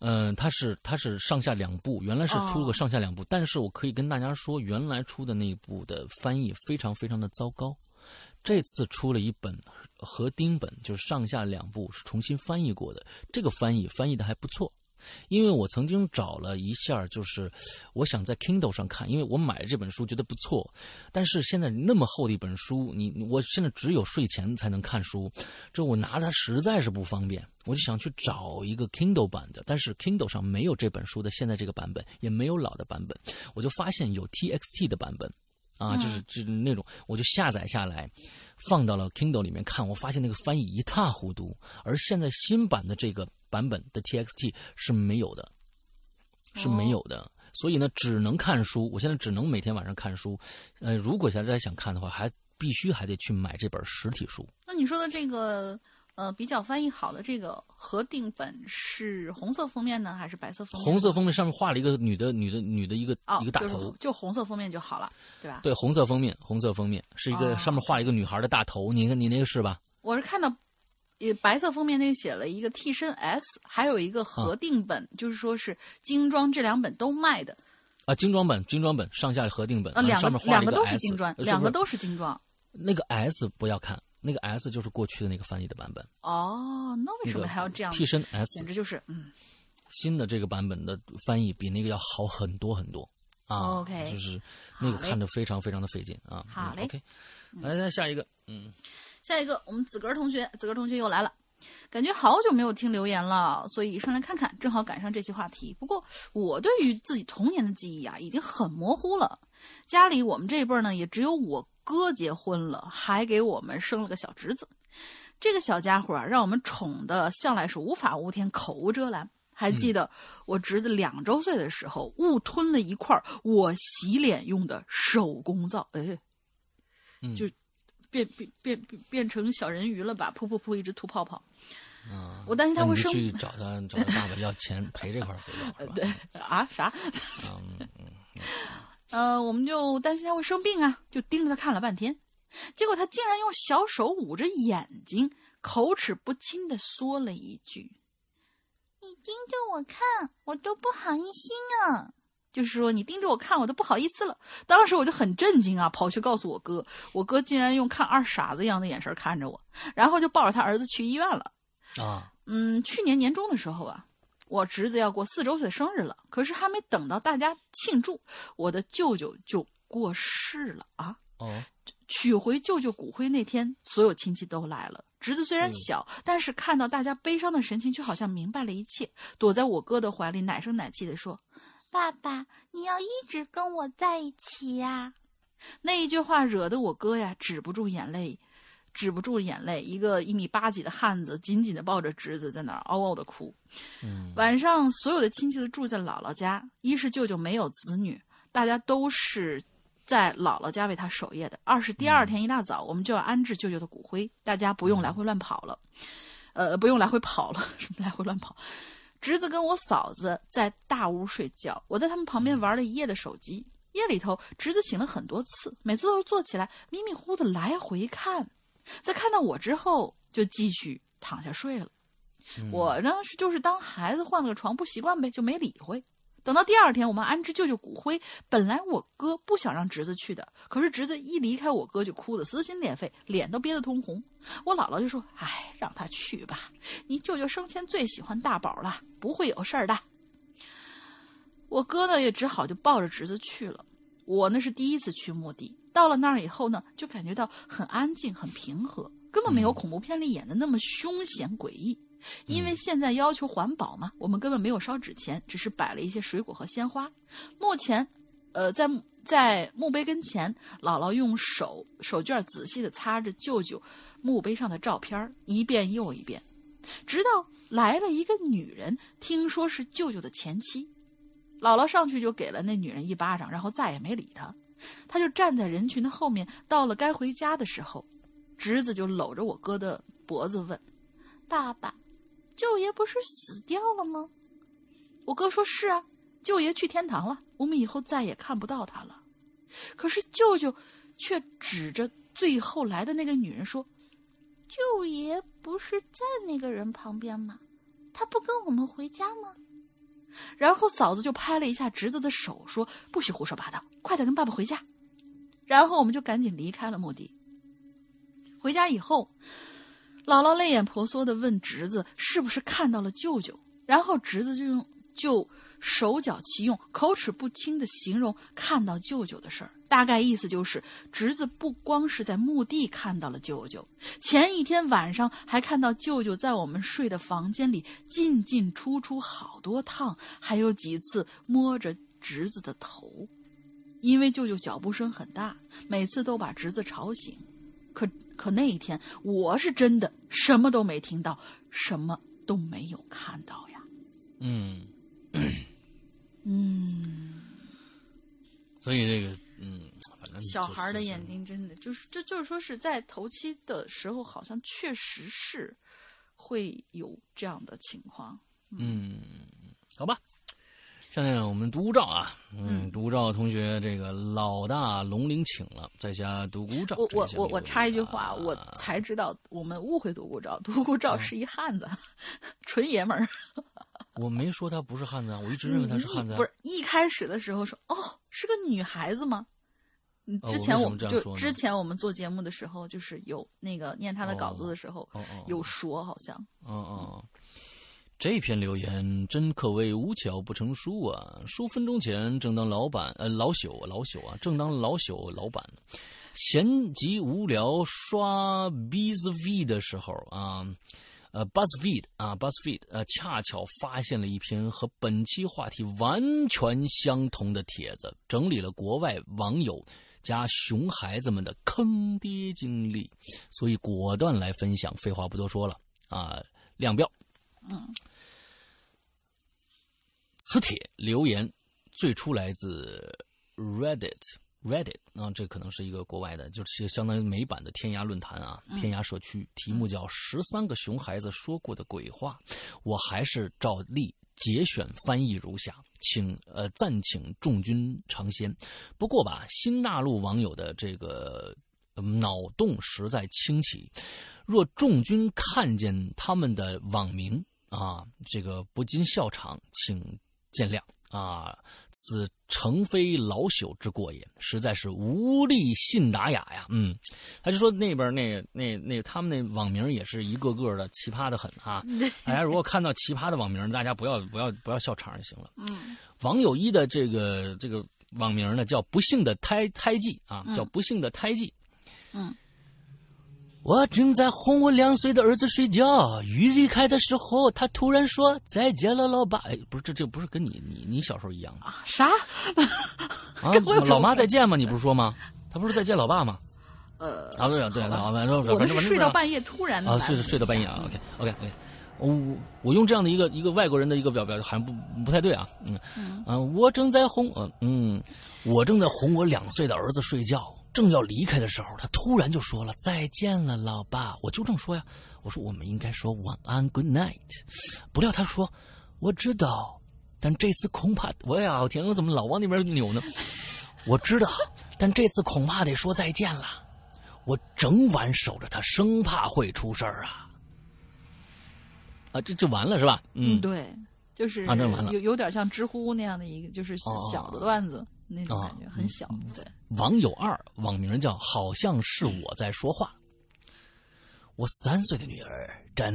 嗯，它是它是上下两部，原来是出个上下两部，但是我可以跟大家说，原来出的那一部的翻译非常非常的糟糕，这次出了一本合丁本，就是上下两部是重新翻译过的，这个翻译翻译的还不错。因为我曾经找了一下，就是我想在 Kindle 上看，因为我买了这本书觉得不错，但是现在那么厚的一本书，你我现在只有睡前才能看书，这我拿它实在是不方便，我就想去找一个 Kindle 版的，但是 Kindle 上没有这本书的现在这个版本，也没有老的版本，我就发现有 TXT 的版本。啊，就是就是那种，我就下载下来，放到了 Kindle 里面看。我发现那个翻译一塌糊涂，而现在新版的这个版本的 TXT 是没有的，是没有的。所以呢，只能看书。我现在只能每天晚上看书。呃，如果现在想看的话，还必须还得去买这本实体书。那你说的这个？呃，比较翻译好的这个合订本是红色封面呢，还是白色封面？红色封面上面画了一个女的，女的，女的一个一个大头，就红色封面就好了，对吧？对，红色封面，红色封面是一个上面画了一个女孩的大头，你看你那个是吧？我是看到，呃，白色封面那个写了一个替身 S，还有一个合订本，就是说是精装这两本都卖的。啊，精装本，精装本上下合订本啊，两个两个都是精装，两个都是精装。那个 S 不要看。那个 S 就是过去的那个翻译的版本哦，那为什么还要这样？替身 S 简直就是嗯，新的这个版本的翻译比那个要好很多很多啊。OK，就是那个看着非常非常的费劲啊。好嘞，OK，来来下一个，嗯，下一个我们子格同学，子格同学又来了，感觉好久没有听留言了，所以上来看看，正好赶上这期话题。不过我对于自己童年的记忆啊，已经很模糊了。家里我们这一辈呢，也只有我。哥结婚了，还给我们生了个小侄子。这个小家伙啊，让我们宠的向来是无法无天、口无遮拦。还记得我侄子两周岁的时候，误吞了一块我洗脸用的手工皂，哎，就变变变变变成小人鱼了吧？噗噗噗，一直吐泡泡。嗯，我担心他会生。去找他找他爸爸要钱赔这块肥皂，对啊？啥？嗯嗯。呃，我们就担心他会生病啊，就盯着他看了半天，结果他竟然用小手捂着眼睛，口齿不清的说了一句：“你盯着我看，我都不好意思啊。”就是说你盯着我看，我都不好意思了。当时我就很震惊啊，跑去告诉我哥，我哥竟然用看二傻子一样的眼神看着我，然后就抱着他儿子去医院了。啊，嗯，去年年中的时候啊，我侄子要过四周岁生日了，可是还没等到大家庆祝，我的舅舅就过世了啊。哦，取回舅舅骨灰那天，所有亲戚都来了。侄子虽然小，但是看到大家悲伤的神情，却好像明白了一切，躲在我哥的怀里，奶声奶气地说：“爸爸，你要一直跟我在一起呀。”那一句话惹得我哥呀止不住眼泪，止不住眼泪。一个一米八几的汉子紧紧的抱着侄子，在那儿嗷嗷的哭。嗯，晚上所有的亲戚都住在姥姥家，一是舅舅没有子女，大家都是。在姥姥家为他守夜的。二是第二天一大早，我们就要安置舅舅的骨灰，大家不用来回乱跑了，呃，不用来回跑了，什 么来回乱跑？侄子跟我嫂子在大屋睡觉，我在他们旁边玩了一夜的手机。夜里头，侄子醒了很多次，每次都是坐起来迷迷糊糊的来回看，在看到我之后就继续躺下睡了。我呢是就是当孩子换了个床不习惯呗，就没理会。等到第二天，我们安置舅舅骨灰。本来我哥不想让侄子去的，可是侄子一离开我哥，就哭得撕心裂肺，脸都憋得通红。我姥姥就说：“哎，让他去吧，你舅舅生前最喜欢大宝了，不会有事儿的。”我哥呢，也只好就抱着侄子去了。我那是第一次去墓地，到了那儿以后呢，就感觉到很安静、很平和，根本没有恐怖片里演的那么凶险诡异。因为现在要求环保嘛，我们根本没有烧纸钱，只是摆了一些水果和鲜花。目前，呃，在在墓碑跟前，姥姥用手手绢仔细地擦着舅舅墓碑上的照片，一遍又一遍，直到来了一个女人，听说是舅舅的前妻。姥姥上去就给了那女人一巴掌，然后再也没理她。她就站在人群的后面。到了该回家的时候，侄子就搂着我哥的脖子问：“爸爸。”舅爷不是死掉了吗？我哥说是啊，舅爷去天堂了，我们以后再也看不到他了。可是舅舅却指着最后来的那个女人说：“舅爷不是在那个人旁边吗？他不跟我们回家吗？”然后嫂子就拍了一下侄子的手，说：“不许胡说八道，快点跟爸爸回家。”然后我们就赶紧离开了墓地。回家以后。姥姥泪眼婆娑的问侄子：“是不是看到了舅舅？”然后侄子就用就手脚齐用、口齿不清的形容看到舅舅的事儿。大概意思就是，侄子不光是在墓地看到了舅舅，前一天晚上还看到舅舅在我们睡的房间里进进出出好多趟，还有几次摸着侄子的头，因为舅舅脚步声很大，每次都把侄子吵醒。可。可那一天，我是真的什么都没听到，什么都没有看到呀。嗯嗯，所以这个嗯，反正小孩的眼睛真的就是，就就是说是在头七的时候，好像确实是会有这样的情况。嗯，好吧。下面我们独孤照啊，嗯，独孤照同学，这个老大龙鳞请了，在家独孤照。我我我我插一句话，我才知道我们误会独孤照，独孤照是一汉子，纯爷们儿。我没说他不是汉子啊，我一直认为他是汉子。不是一开始的时候说哦是个女孩子吗？之前我们就之前我们做节目的时候，就是有那个念他的稿子的时候，有说好像。嗯嗯。这篇留言真可谓无巧不成书啊！数分钟前，正当老板呃老朽老朽啊，正当老朽老板闲极无聊刷 BuzzFeed 的时候啊，呃 BuzzFeed 啊 BuzzFeed 呃恰巧发现了一篇和本期话题完全相同的帖子，整理了国外网友加熊孩子们的坑爹经历，所以果断来分享。废话不多说了啊，亮标。嗯，此帖留言最初来自 Reddit，Reddit 啊，这可能是一个国外的，就是相当于美版的天涯论坛啊，天涯社区。题目叫《十三个熊孩子说过的鬼话》，我还是照例节选翻译如下，请呃暂请众君尝鲜。不过吧，新大陆网友的这个脑洞实在清奇，若众君看见他们的网名。啊，这个不禁笑场，请见谅啊，此诚非老朽之过也，实在是无力信达雅呀。嗯，他就说那边那那那他们那网名也是一个个的奇葩的很啊。大家如果看到奇葩的网名，大家不要不要不要笑场就行了。嗯，网友一的这个这个网名呢叫不幸的胎胎记啊，叫不幸的胎记。嗯。我正在哄我两岁的儿子睡觉，鱼离开的时候，他突然说：“再见了，老爸。”哎，不是，这这不是跟你你你小时候一样吗？啊？啥？啊，老妈再见吗？你不是说吗？他不是再见老爸吗？呃，啊，对对，老反正我是睡到半夜突然啊，睡睡到半夜啊。OK OK OK，我我用这样的一个一个外国人的一个表表好像不不太对啊。嗯嗯，我正在哄嗯嗯，我正在哄我两岁的儿子睡觉。正要离开的时候，他突然就说了：“再见了，老爸。”我就这么说呀，我说我们应该说晚安，Good night。不料他说：“我知道，但这次恐怕……我呀，我天，我怎么老往那边扭呢？”我知道，但这次恐怕得说再见了。我整晚守着他，生怕会出事儿啊！啊，这就完了是吧？嗯，对，就是有有点像知乎那样的一个，就是小的段子。那种感觉很小。对，网友二网名叫好像是我在说话。我三岁的女儿站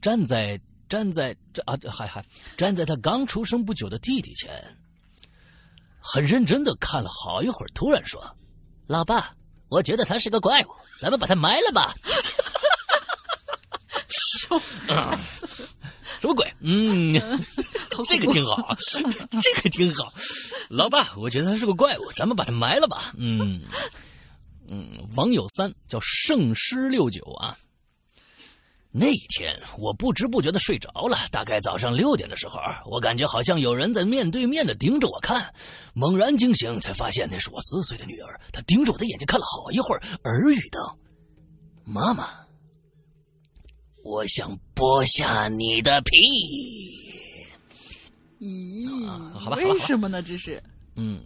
站在站在这啊，还还站在她刚出生不久的弟弟前，很认真的看了好一会儿，突然说：“老爸，我觉得他是个怪物，咱们把他埋了吧。”什么鬼？嗯。这个挺好，这个挺好，老爸，我觉得他是个怪物，咱们把他埋了吧。嗯 嗯，网友三叫圣师六九啊。那一天我不知不觉的睡着了，大概早上六点的时候，我感觉好像有人在面对面的盯着我看，猛然惊醒，才发现那是我四岁的女儿，她盯着我的眼睛看了好一会儿，耳语道：“妈妈，我想剥下你的皮。”咦，好吧，为什么呢？这是，嗯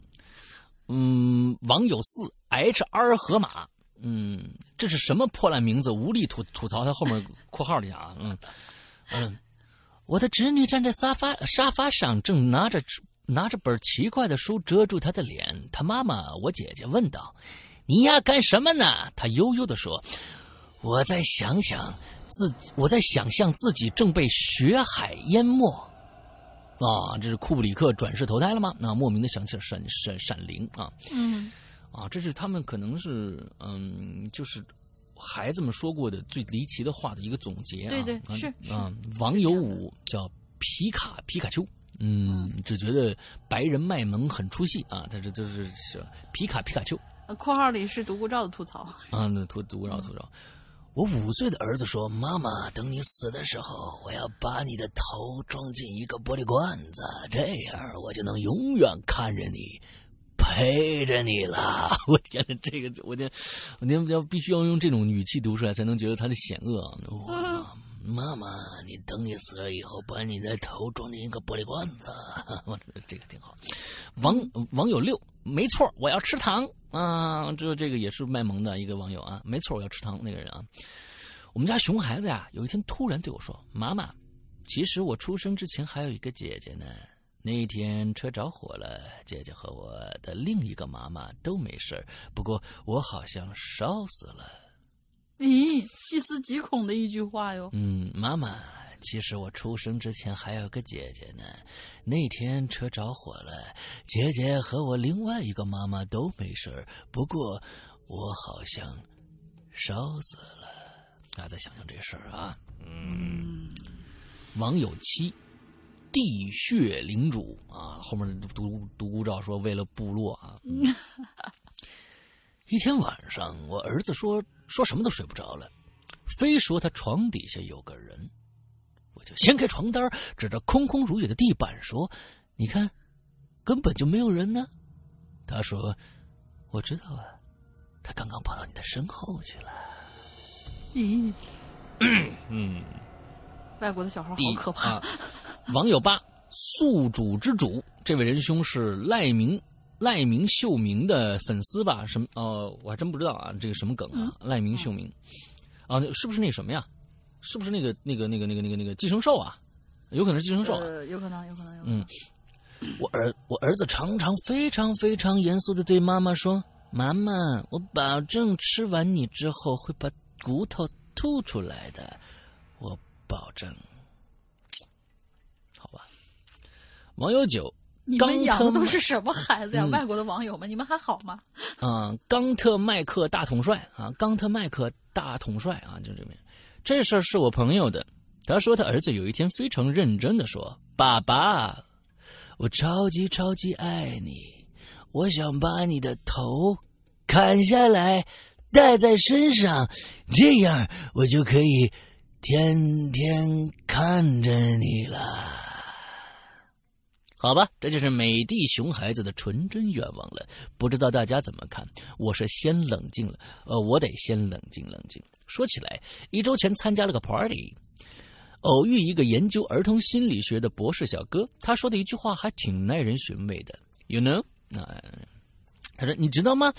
嗯，网友四 H R 河马，嗯，这是什么破烂名字？无力吐吐槽他后面括号里啊，嗯嗯，我的侄女站在沙发沙发上，正拿着拿着本奇怪的书遮住她的脸。她妈妈，我姐姐问道：“你呀，干什么呢？”她悠悠的说：“我在想想自己，我在想象自己正被血海淹没。”啊，这是库布里克转世投胎了吗？那莫名的想起了闪闪闪灵啊，嗯，啊，这是他们可能是嗯，就是孩子们说过的最离奇的话的一个总结啊。对对是啊，网友五叫皮卡皮卡丘，嗯，只觉得白人卖萌很出戏啊，他这就是是皮卡皮卡丘。括号里是独孤照的吐槽啊，那独独孤照吐槽。我五岁的儿子说：“妈妈，等你死的时候，我要把你的头装进一个玻璃罐子，这样我就能永远看着你，陪着你了。”我天哪，这个我天，我天要必须要用这种语气读出来，才能觉得他的险恶。妈妈，你等你死了以后，把你的头装进一个玻璃罐子，我这个挺好。网网友六，没错，我要吃糖。啊，这这个也是卖萌的一个网友啊，没错，我要吃糖那个人啊。我们家熊孩子呀，有一天突然对我说：“妈妈，其实我出生之前还有一个姐姐呢。那一天车着火了，姐姐和我的另一个妈妈都没事不过我好像烧死了。”咦，细思极恐的一句话哟。嗯，妈妈。其实我出生之前还有个姐姐呢，那天车着火了，姐姐和我另外一个妈妈都没事不过我好像烧死了。大家再想想这事儿啊，嗯。网友七，地穴领主啊，后面独独孤照说为了部落啊。一天晚上，我儿子说说什么都睡不着了，非说他床底下有个人。我就掀开床单，指着空空如也的地板说：“你看，根本就没有人呢。”他说：“我知道啊，他刚刚跑到你的身后去了。”咦，嗯，外国的小孩好可怕。网友八宿主之主，这位仁兄是赖明赖明秀明的粉丝吧？什么？哦，我还真不知道啊，这个什么梗啊？赖明秀明啊，是不是那什么呀？是不是那个那个那个那个那个那个寄生兽啊？有可能是寄生兽，呃，有可能，有可能，有可能。嗯，我儿我儿子常常非常非常严肃的对妈妈说：“妈妈，我保证吃完你之后会把骨头吐出来的，我保证。”好吧，网友九。你们养的都是什么孩子呀？外国的网友们，你们还好吗？嗯，冈特麦克大统帅啊，冈特麦克大统帅啊，就这边。这事儿是我朋友的，他说他儿子有一天非常认真的说：“爸爸，我超级超级爱你，我想把你的头砍下来戴在身上，这样我就可以天天看着你了。”好吧，这就是美的熊孩子的纯真愿望了。不知道大家怎么看？我是先冷静了，呃，我得先冷静冷静。说起来，一周前参加了个 party，偶遇一个研究儿童心理学的博士小哥，他说的一句话还挺耐人寻味的。You know？啊，他说你知道吗？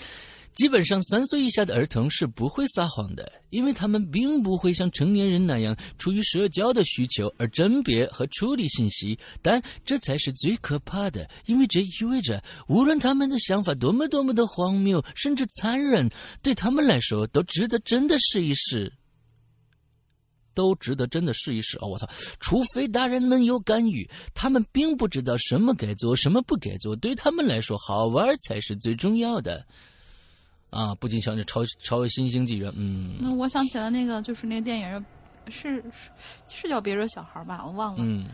基本上三岁以下的儿童是不会撒谎的，因为他们并不会像成年人那样出于社交的需求而甄别和处理信息。但这才是最可怕的，因为这意味着无论他们的想法多么多么的荒谬，甚至残忍，对他们来说都值得真的试一试。都值得真的试一试哦！我操，除非大人们有干预，他们并不知道什么该做，什么不该做。对他们来说，好玩才是最重要的。啊，不禁想起超超新星纪元，嗯，那我想起了那个，就是那个电影，是是是叫别惹小孩吧，我忘了。嗯，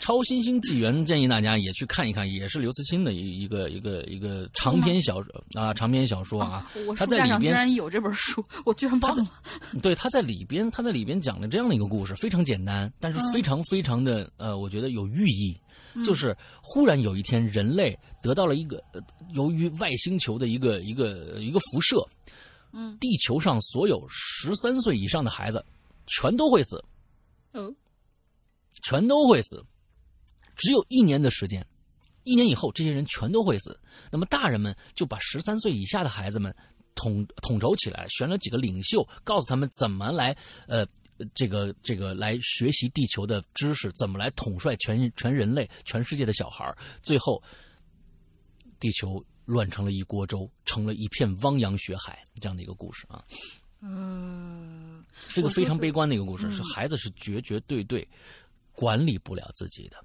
超新星纪元建议大家也去看一看，也是刘慈欣的一一个一个一个长篇小说啊，长篇小说啊。我书架上居然有这本书，我居然忘了。对，他在里边，他在里边讲了这样的一个故事，非常简单，但是非常非常的呃，我觉得有寓意。就是忽然有一天，人类得到了一个由于外星球的一个一个一个辐射，嗯，地球上所有十三岁以上的孩子全都会死，嗯，全都会死，只有一年的时间，一年以后这些人全都会死。那么大人们就把十三岁以下的孩子们统统筹起来，选了几个领袖，告诉他们怎么来呃。这个这个来学习地球的知识，怎么来统帅全全人类、全世界的小孩最后，地球乱成了一锅粥，成了一片汪洋血海，这样的一个故事啊。嗯，是个非常悲观的一个故事，是孩子是绝绝对对管理不了自己的。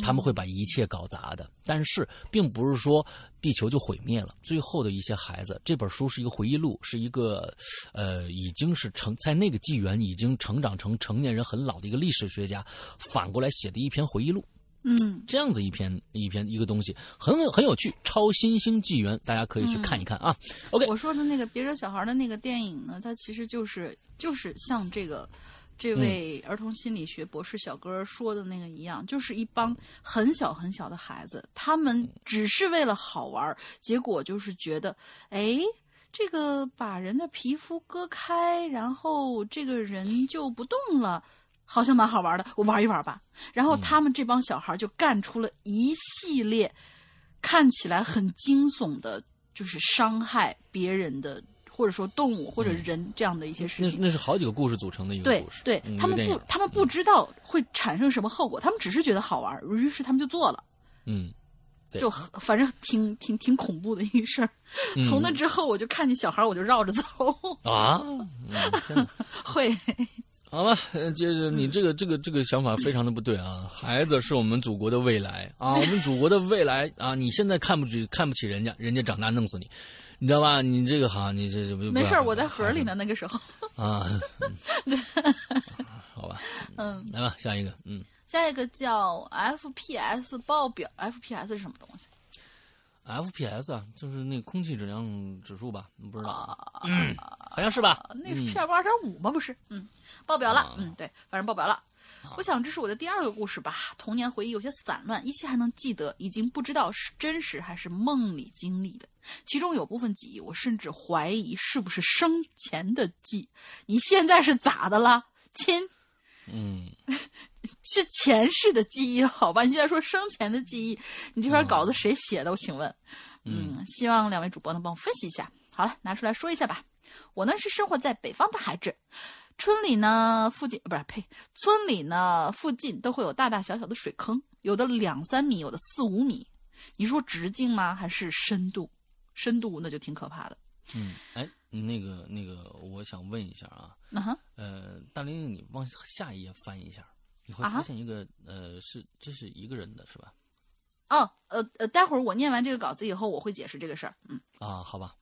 他们会把一切搞砸的，但是并不是说地球就毁灭了。最后的一些孩子，这本书是一个回忆录，是一个，呃，已经是成在那个纪元已经成长成成年人很老的一个历史学家，反过来写的一篇回忆录。嗯，这样子一篇一篇一个东西，很很有趣，《超新星纪元》，大家可以去看一看啊。OK，我说的那个别惹小孩的那个电影呢，它其实就是就是像这个。这位儿童心理学博士小哥说的那个一样，就是一帮很小很小的孩子，他们只是为了好玩，结果就是觉得，哎，这个把人的皮肤割开，然后这个人就不动了，好像蛮好玩的，我玩一玩吧。然后他们这帮小孩就干出了一系列看起来很惊悚的，就是伤害别人的。或者说动物或者人这样的一些事情，那那是好几个故事组成的一个故事。对，对他们不，他们不知道会产生什么后果，他们只是觉得好玩，于是他们就做了。嗯，就反正挺挺挺恐怖的一事儿。从那之后，我就看见小孩，我就绕着走。啊，会。好吧，接着你这个这个这个想法非常的不对啊！孩子是我们祖国的未来啊，我们祖国的未来啊！你现在看不起看不起人家，人家长大弄死你。你知道吧？你这个好，你这这不没事我在盒里呢。那个时候啊，对，好吧，嗯，来吧，下一个，嗯，下一个叫 FPS 报表，FPS 是什么东西？FPS 啊，就是那空气质量指数吧？不知道，嗯，好像是吧？那是 PM 二点五吗？不是，嗯，报表了，嗯，对，反正报表了。我想这是我的第二个故事吧。童年回忆有些散乱，依稀还能记得，已经不知道是真实还是梦里经历的。其中有部分记忆，我甚至怀疑是不是生前的记。你现在是咋的了，亲？嗯，是前世的记忆，好吧？你现在说生前的记忆，你这篇稿子谁写的？我请问。嗯，希望两位主播能帮我分析一下。好了，拿出来说一下吧。我呢是生活在北方的孩子。村里呢附近不是呸，村里呢附近都会有大大小小的水坑，有的两三米，有的四五米。你说直径吗？还是深度？深度那就挺可怕的。嗯，哎，那个那个，我想问一下啊，呃，大玲，你往下一页翻一下，你会发现一个呃，是这是一个人的是吧？哦，呃呃，待会儿我念完这个稿子以后，我会解释这个事儿。嗯啊，好吧。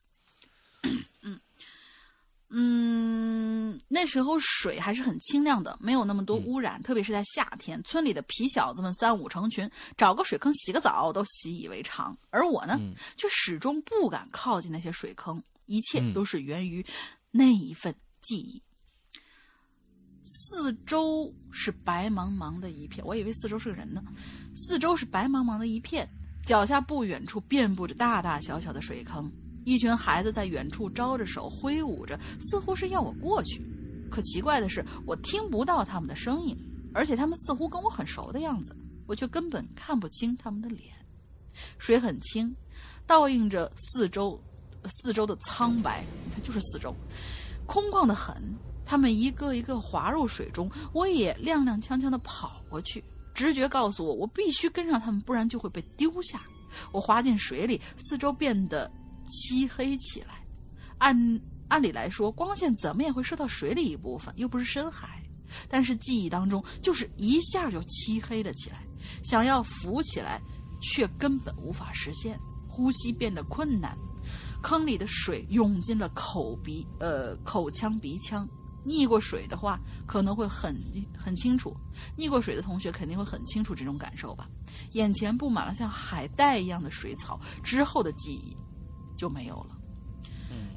嗯嗯，那时候水还是很清亮的，没有那么多污染，特别是在夏天，村里的皮小子们三五成群，找个水坑洗个澡都习以为常，而我呢，却始终不敢靠近那些水坑。一切都是源于那一份记忆。四周是白茫茫的一片，我以为四周是个人呢。四周是白茫茫的一片，脚下不远处遍布着大大小小的水坑，一群孩子在远处招着手挥舞着，似乎是要我过去。可奇怪的是，我听不到他们的声音，而且他们似乎跟我很熟的样子，我却根本看不清他们的脸。水很清，倒映着四周。四周的苍白，你看就是四周，空旷的很。他们一个一个滑入水中，我也踉踉跄跄的跑过去。直觉告诉我，我必须跟上他们，不然就会被丢下。我滑进水里，四周变得漆黑起来。按按理来说，光线怎么也会射到水里一部分，又不是深海。但是记忆当中，就是一下就漆黑了起来。想要浮起来，却根本无法实现。呼吸变得困难。坑里的水涌进了口鼻，呃，口腔、鼻腔。溺过水的话，可能会很很清楚。溺过水的同学肯定会很清楚这种感受吧。眼前布满了像海带一样的水草，之后的记忆就没有了。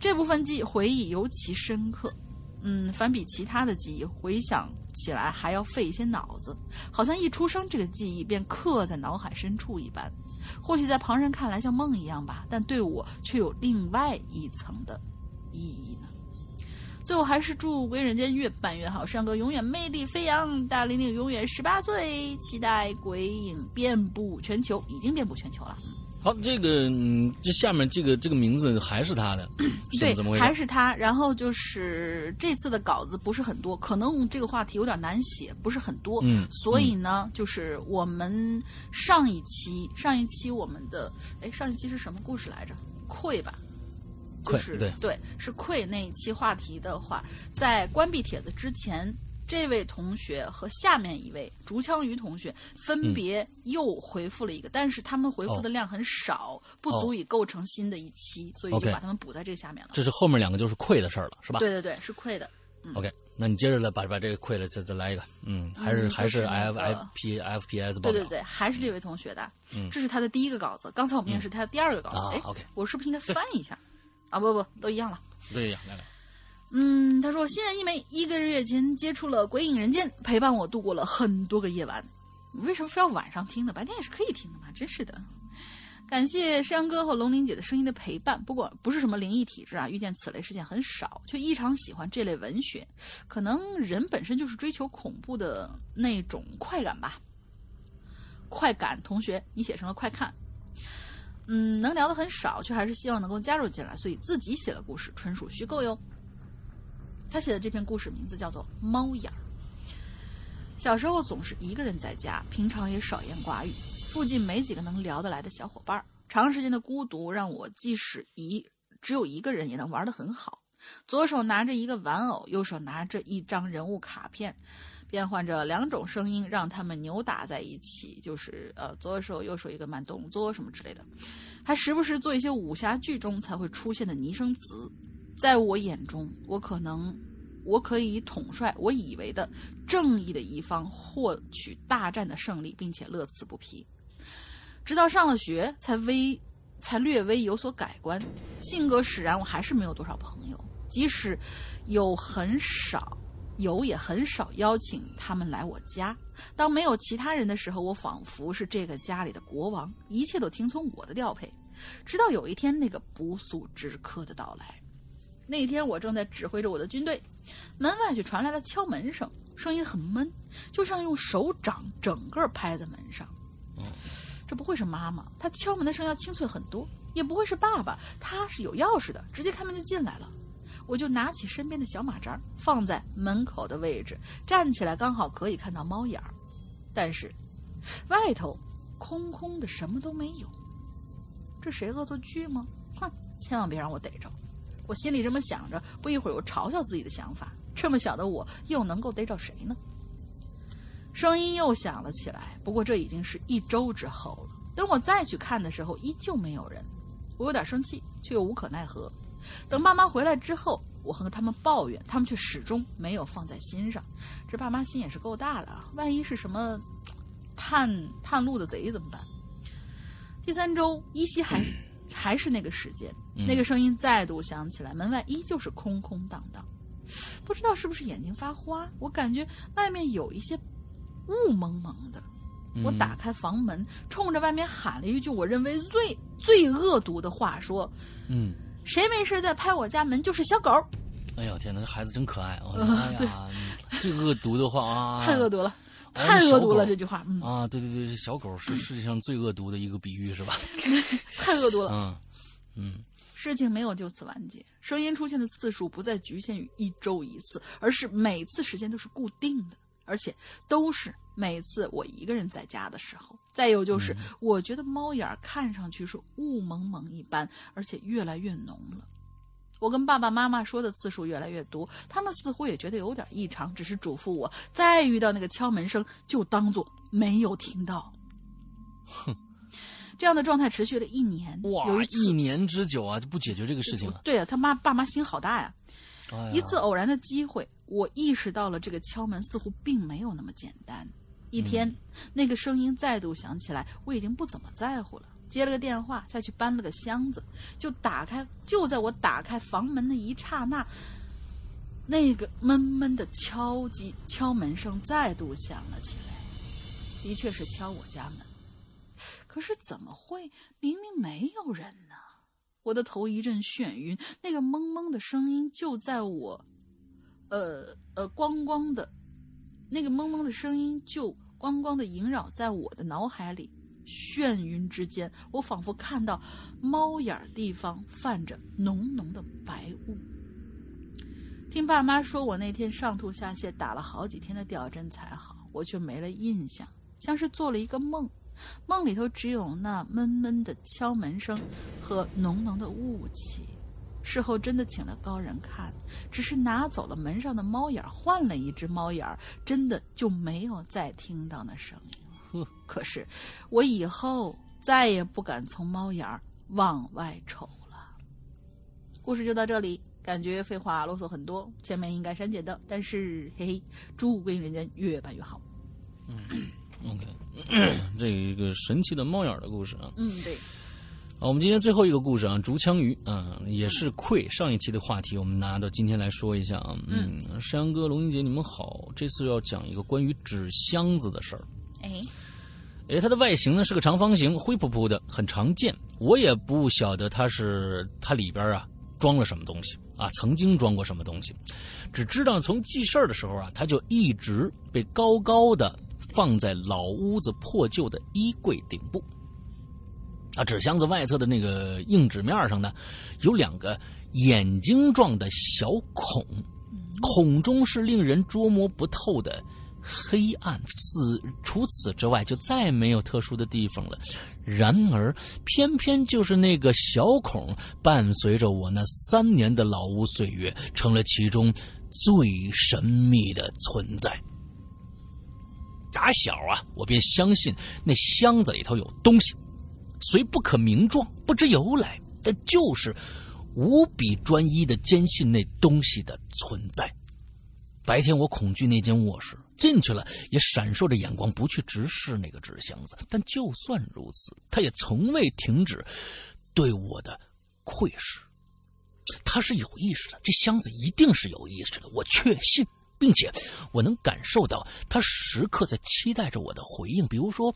这部分记回忆尤其深刻。嗯，反比其他的记忆，回想起来还要费一些脑子，好像一出生这个记忆便刻在脑海深处一般。或许在旁人看来像梦一样吧，但对我却有另外一层的意义呢。最后还是祝《归人间》越办越好，山哥永远魅力飞扬，大玲玲永远十八岁，期待鬼影遍布全球，已经遍布全球了。好，这个嗯，这下面这个这个名字还是他的，对，怎么回事？还是他。然后就是这次的稿子不是很多，可能这个话题有点难写，不是很多。嗯，所以呢，就是我们上一期上一期我们的哎，上一期是什么故事来着？愧吧，就是对对，是愧那一期话题的话，在关闭帖子之前。这位同学和下面一位竹枪鱼同学分别又回复了一个，但是他们回复的量很少，不足以构成新的一期，所以就把他们补在这个下面了。这是后面两个就是亏的事儿了，是吧？对对对，是亏的。OK，那你接着来把把这个亏的再再来一个，嗯，还是还是 F F P F P S 对对对，还是这位同学的，嗯，这是他的第一个稿子，刚才我们也是他的第二个稿子，哎，OK，我是不是应该翻一下？啊，不不，都一样了，都一样，来来。嗯，他说新人一枚，一个月前接触了《鬼影人间》，陪伴我度过了很多个夜晚。为什么非要晚上听呢？白天也是可以听的嘛，真是的。感谢山哥和龙玲姐的声音的陪伴。不过不是什么灵异体质啊，遇见此类事件很少，却异常喜欢这类文学。可能人本身就是追求恐怖的那种快感吧。快感，同学，你写成了快看。嗯，能聊的很少，却还是希望能够加入进来，所以自己写了故事，纯属虚构哟。他写的这篇故事名字叫做《猫眼儿》。小时候总是一个人在家，平常也少言寡语，附近没几个能聊得来的小伙伴儿。长时间的孤独让我即使一只有一个人也能玩得很好。左手拿着一个玩偶，右手拿着一张人物卡片，变换着两种声音，让他们扭打在一起，就是呃左手右手一个慢动作什么之类的，还时不时做一些武侠剧中才会出现的拟声词。在我眼中，我可能，我可以统帅我以为的正义的一方，获取大战的胜利，并且乐此不疲。直到上了学，才微，才略微有所改观。性格使然，我还是没有多少朋友。即使有很少，有也很少邀请他们来我家。当没有其他人的时候，我仿佛是这个家里的国王，一切都听从我的调配。直到有一天，那个不速之客的到来。那天我正在指挥着我的军队，门外却传来了敲门声，声音很闷，就像用手掌整个拍在门上。这不会是妈妈？她敲门的声音要清脆很多。也不会是爸爸，他是有钥匙的，直接开门就进来了。我就拿起身边的小马扎，放在门口的位置，站起来刚好可以看到猫眼儿。但是，外头空空的，什么都没有。这谁恶作剧吗？哼，千万别让我逮着！我心里这么想着，不一会儿又嘲笑自己的想法：这么小的我，又能够逮着谁呢？声音又响了起来，不过这已经是一周之后了。等我再去看的时候，依旧没有人。我有点生气，却又无可奈何。等爸妈回来之后，我和他们抱怨，他们却始终没有放在心上。这爸妈心也是够大的啊！万一是什么探探路的贼怎么办？第三周依稀还还是那个时间，那个声音再度响起来，门外依旧是空空荡荡。不知道是不是眼睛发花，我感觉外面有一些雾蒙蒙的。我打开房门，冲着外面喊了一句我认为最最恶毒的话，说：“嗯，谁没事在拍我家门就是小狗。”哎呦天哪，这孩子真可爱！哎呀，最恶毒的话啊，太恶毒了，太恶毒了！这句话啊，对对对，小狗是世界上最恶毒的一个比喻，是吧？太恶毒了。嗯嗯，事情没有就此完结，声音出现的次数不再局限于一周一次，而是每次时间都是固定的，而且都是。每次我一个人在家的时候，再有就是，我觉得猫眼看上去是雾蒙蒙一般，而且越来越浓了。我跟爸爸妈妈说的次数越来越多，他们似乎也觉得有点异常，只是嘱咐我再遇到那个敲门声就当做没有听到。哼，这样的状态持续了一年，哇，一年之久啊，就不解决这个事情了。对啊，他妈爸妈心好大呀。一次偶然的机会，我意识到了这个敲门似乎并没有那么简单。一天，那个声音再度响起来，我已经不怎么在乎了。接了个电话，下去搬了个箱子，就打开。就在我打开房门的一刹那，那个闷闷的敲击敲门声再度响了起来。的确是敲我家门，可是怎么会？明明没有人呢！我的头一阵眩晕，那个懵懵的声音就在我，呃呃，咣咣的。那个蒙蒙的声音就光光的萦绕在我的脑海里，眩晕之间，我仿佛看到猫眼地方泛着浓浓的白雾。听爸妈说我那天上吐下泻，打了好几天的吊针才好，我却没了印象，像是做了一个梦，梦里头只有那闷闷的敲门声和浓浓的雾气。事后真的请了高人看，只是拿走了门上的猫眼，换了一只猫眼，真的就没有再听到那声音了。可是我以后再也不敢从猫眼往外瞅了。故事就到这里，感觉废话啰嗦很多，前面应该删减的，但是嘿嘿，祝归人间越办越好。嗯，OK，这一个神奇的猫眼的故事啊。嗯，对。好，我们今天最后一个故事啊，竹枪鱼，嗯，也是愧上一期的话题，我们拿到今天来说一下啊。嗯，山羊哥、龙英姐，你们好，这次要讲一个关于纸箱子的事儿。哎，哎，它的外形呢是个长方形，灰扑扑的，很常见。我也不晓得它是它里边啊装了什么东西啊，曾经装过什么东西，只知道从记事儿的时候啊，它就一直被高高的放在老屋子破旧的衣柜顶部。啊，纸箱子外侧的那个硬纸面上呢，有两个眼睛状的小孔，孔中是令人捉摸不透的黑暗。此除此之外，就再没有特殊的地方了。然而，偏偏就是那个小孔，伴随着我那三年的老屋岁月，成了其中最神秘的存在。打小啊，我便相信那箱子里头有东西。虽不可名状，不知由来，但就是无比专一的坚信那东西的存在。白天我恐惧那间卧室，进去了也闪烁着眼光，不去直视那个纸箱子。但就算如此，他也从未停止对我的窥视。他是有意识的，这箱子一定是有意识的，我确信，并且我能感受到他时刻在期待着我的回应，比如说。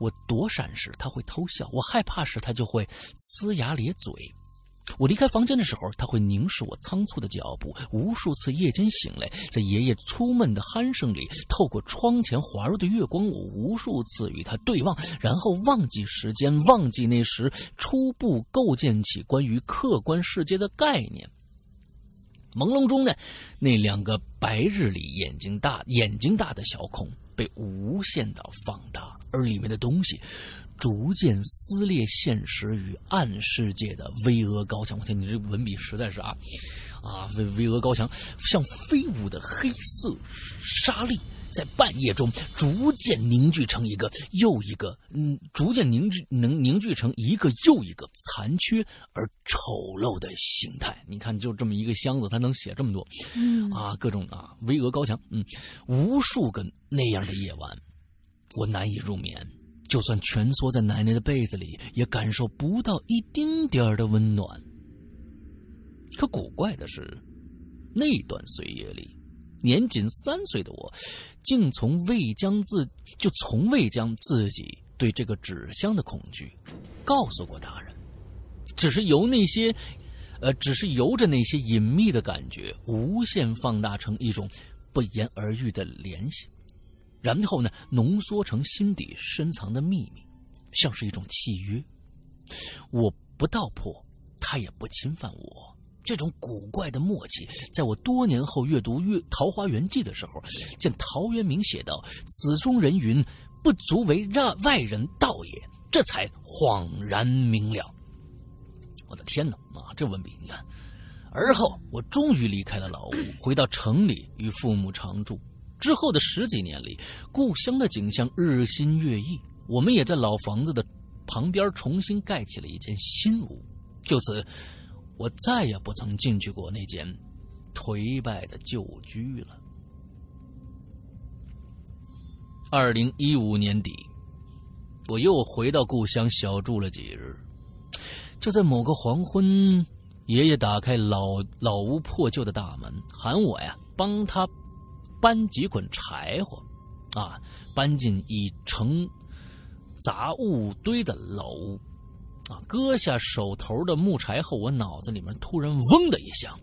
我躲闪时，他会偷笑；我害怕时，他就会呲牙咧嘴；我离开房间的时候，他会凝视我仓促的脚步。无数次夜间醒来，在爷爷粗闷的鼾声里，透过窗前滑入的月光，我无数次与他对望，然后忘记时间，忘记那时初步构建起关于客观世界的概念。朦胧中呢，那两个白日里眼睛大、眼睛大的小孔被无限的放大，而里面的东西逐渐撕裂现实与暗世界的巍峨高墙。我天，你这文笔实在是啊啊，巍巍峨高墙，像飞舞的黑色沙粒。在半夜中逐渐凝聚成一个又一个，嗯，逐渐凝聚能凝聚成一个又一个残缺而丑陋的形态。你看，就这么一个箱子，它能写这么多，嗯啊，各种啊，巍峨高墙，嗯，无数个那样的夜晚，我难以入眠，就算蜷缩在奶奶的被子里，也感受不到一丁点儿的温暖。可古怪的是，那段岁月里。年仅三岁的我，竟从未将自就从未将自己对这个纸箱的恐惧告诉过大人，只是由那些，呃，只是由着那些隐秘的感觉无限放大成一种不言而喻的联系，然后呢，浓缩成心底深藏的秘密，像是一种契约。我不道破，他也不侵犯我。这种古怪的默契，在我多年后阅读《月桃花源记》的时候，见陶渊明写道：“此中人云，不足为让外人道也。”这才恍然明了。我的天哪！啊，这文笔你看。而后，我终于离开了老屋，回到城里与父母常住。之后的十几年里，故乡的景象日新月异，我们也在老房子的旁边重新盖起了一间新屋。就此。我再也不曾进去过那间颓败的旧居了。二零一五年底，我又回到故乡小住了几日。就在某个黄昏，爷爷打开老老屋破旧的大门，喊我呀，帮他搬几捆柴火，啊，搬进已成杂物堆的老屋。啊！割下手头的木柴后，我脑子里面突然“嗡”的一响，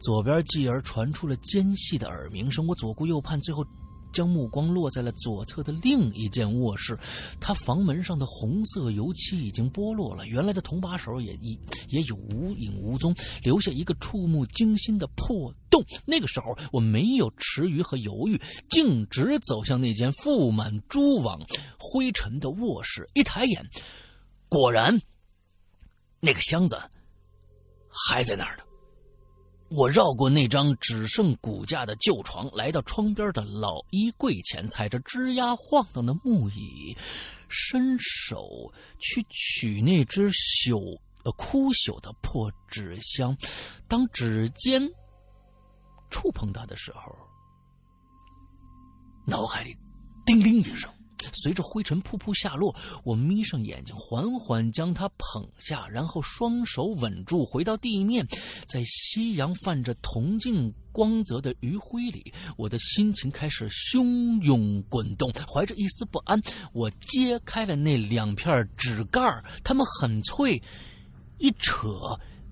左边继而传出了尖细的耳鸣声。我左顾右盼，最后将目光落在了左侧的另一间卧室。他房门上的红色油漆已经剥落了，原来的铜把手也已也有无影无踪，留下一个触目惊心的破洞。那个时候，我没有迟疑和犹豫，径直走向那间覆满蛛网灰尘的卧室。一抬眼，果然。那个箱子还在那儿呢。我绕过那张只剩骨架的旧床，来到窗边的老衣柜前，踩着吱呀晃荡的木椅，伸手去取那只朽枯朽的破纸箱。当指尖触碰它的时候，脑海里叮铃一声。随着灰尘扑扑下落，我眯上眼睛，缓缓将它捧下，然后双手稳住，回到地面。在夕阳泛着铜镜光泽的余晖里，我的心情开始汹涌滚动。怀着一丝不安，我揭开了那两片纸盖它们很脆，一扯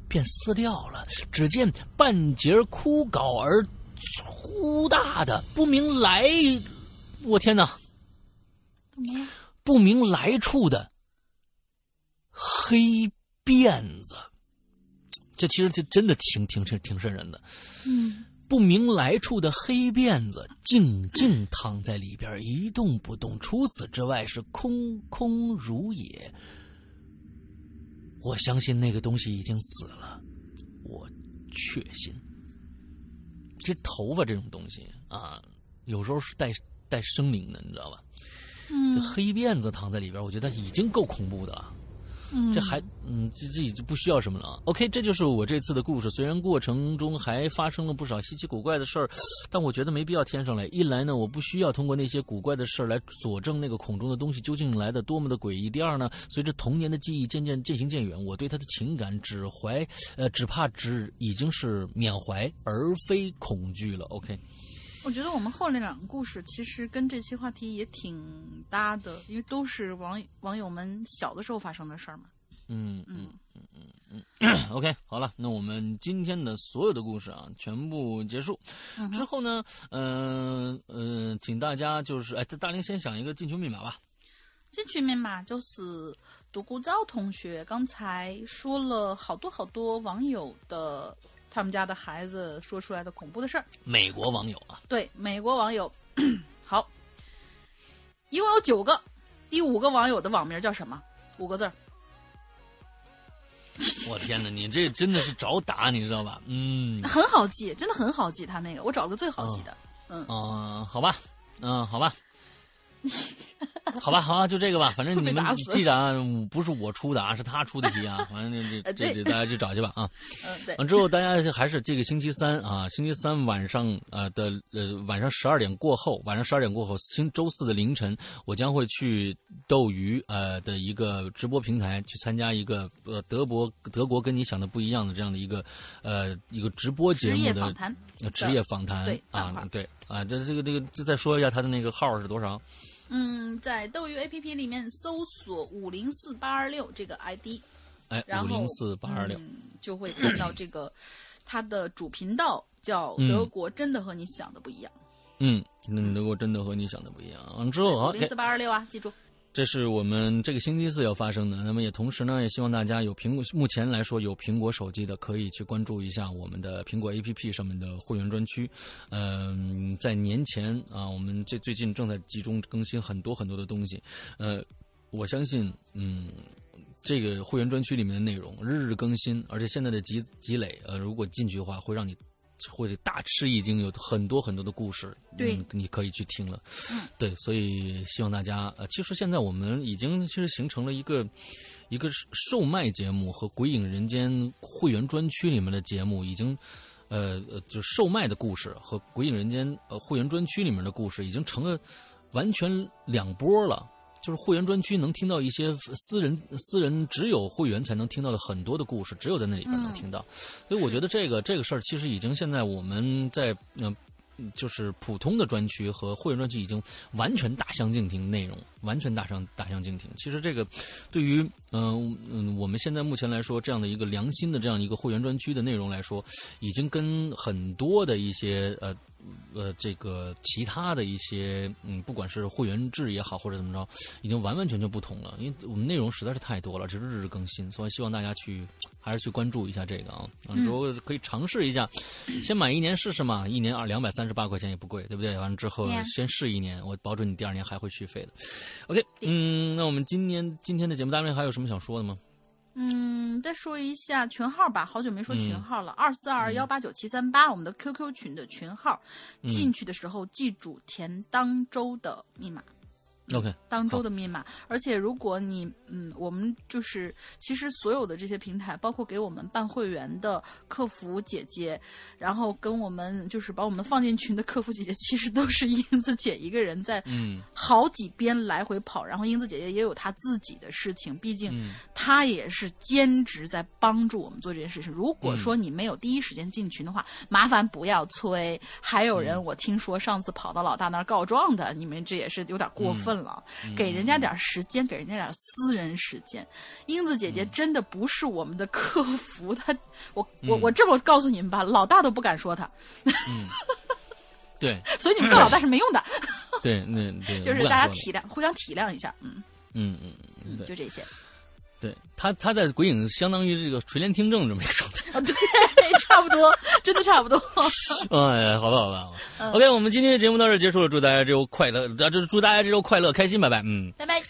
便撕掉了。只见半截枯槁而粗大的不明来，我天哪！不明来处的黑辫子，这其实就真的挺挺挺挺瘆人的。嗯，不明来处的黑辫子静静躺在里边一动不动，除此之外是空空如也。我相信那个东西已经死了，我确信。这头发这种东西啊，有时候是带带生灵的，你知道吧？这黑辫子躺在里边，我觉得已经够恐怖的了。嗯，这还嗯，这自己就不需要什么了。OK，这就是我这次的故事。虽然过程中还发生了不少稀奇古怪的事儿，但我觉得没必要添上来。一来呢，我不需要通过那些古怪的事儿来佐证那个孔中的东西究竟来的多么的诡异。第二呢，随着童年的记忆渐渐渐行渐远，我对他的情感只怀呃，只怕只已经是缅怀而非恐惧了。OK。我觉得我们后那两个故事其实跟这期话题也挺搭的，因为都是网网友们小的时候发生的事儿嘛。嗯嗯嗯嗯嗯。OK，好了，那我们今天的所有的故事啊，全部结束。之后呢，嗯嗯，请大家就是哎，大林先想一个进群密码吧。进群密码就是独孤照同学刚才说了好多好多网友的。他们家的孩子说出来的恐怖的事儿。美国网友啊，对，美国网友，好，一共有九个，第五个网友的网名叫什么？五个字儿。我天哪，你这真的是找打，你知道吧？嗯，很好记，真的很好记。他那个，我找了个最好记的。嗯，嗯，好吧，嗯，好吧。好吧，好吧，就这个吧。反正你们记着啊，不是我出的啊，是他出的题啊。反正这这这大家去找去吧啊。嗯，对。完之后，大家还是这个星期三啊，星期三晚上呃的呃晚上十二点过后，晚上十二点过后，星周四的凌晨，我将会去斗鱼呃的一个直播平台去参加一个呃德国德国跟你想的不一样的这样的一个呃一个直播节目的职业访谈。职业访谈啊，对啊，这这个这个再说一下他的那个号是多少？嗯，在斗鱼 APP 里面搜索五零四八二六这个 ID，哎，五零四八二六就会看到这个它的主频道叫“德国真的和你想的不一样”。嗯，那德国真的和你想的不一样。完之后啊，五零四八二六啊，记住。这是我们这个星期四要发生的。那么也同时呢，也希望大家有苹果，目前来说有苹果手机的，可以去关注一下我们的苹果 APP 上面的会员专区。嗯，在年前啊，我们这最近正在集中更新很多很多的东西。呃，我相信，嗯，这个会员专区里面的内容日日更新，而且现在的积积累，呃，如果进去的话，会让你。会大吃一惊，有很多很多的故事，对，你可以去听了。对，所以希望大家呃，其实现在我们已经其实形成了一个一个售卖节目和《鬼影人间》会员专区里面的节目，已经呃呃，就售卖的故事和《鬼影人间》呃会员专区里面的故事，已经成了完全两波了。就是会员专区能听到一些私人私人只有会员才能听到的很多的故事，只有在那里边能听到。所以我觉得这个这个事儿其实已经现在我们在嗯，就是普通的专区和会员专区已经完全大相径庭，内容完全大相大相径庭。其实这个对于嗯嗯我们现在目前来说这样的一个良心的这样一个会员专区的内容来说，已经跟很多的一些呃。呃，这个其他的一些，嗯，不管是会员制也好，或者怎么着，已经完完全全不同了。因为我们内容实在是太多了，只是日日更新，所以希望大家去还是去关注一下这个啊。之后可以尝试一下，先买一年试试嘛，一年二两百三十八块钱也不贵，对不对？完了之后先试一年，我保准你第二年还会续费的。OK，嗯，那我们今年今天的节目单位还有什么想说的吗？嗯，再说一下群号吧，好久没说群号了，二四二幺八九七三八，我们的 QQ 群的群号，进去的时候记住填当周的密码。OK，当周的密码，而且如果你嗯，我们就是其实所有的这些平台，包括给我们办会员的客服姐姐，然后跟我们就是把我们放进群的客服姐姐，其实都是英子姐一个人在 嗯好几边来回跑，然后英子姐姐也有她自己的事情，毕竟她也是兼职在帮助我们做这件事情。如果说你没有第一时间进群的话，麻烦不要催。还有人我听说上次跑到老大那儿告状的，你们这也是有点过分。了，给人家点时间，给人家点私人时间。英子姐姐真的不是我们的客服，她，我我我这么告诉你们吧，老大都不敢说她。嗯，对，所以你们告老大是没用的。对，那对，就是大家体谅，互相体谅一下。嗯嗯嗯嗯，就这些。对他，他在鬼影相当于这个垂帘听政这么一个状态 啊，对，差不多，真的差不多。哎，好吧，好吧，OK，我们今天的节目到这结束了，祝大家这周快乐，这祝大家这周快乐开心，拜拜，嗯，拜拜。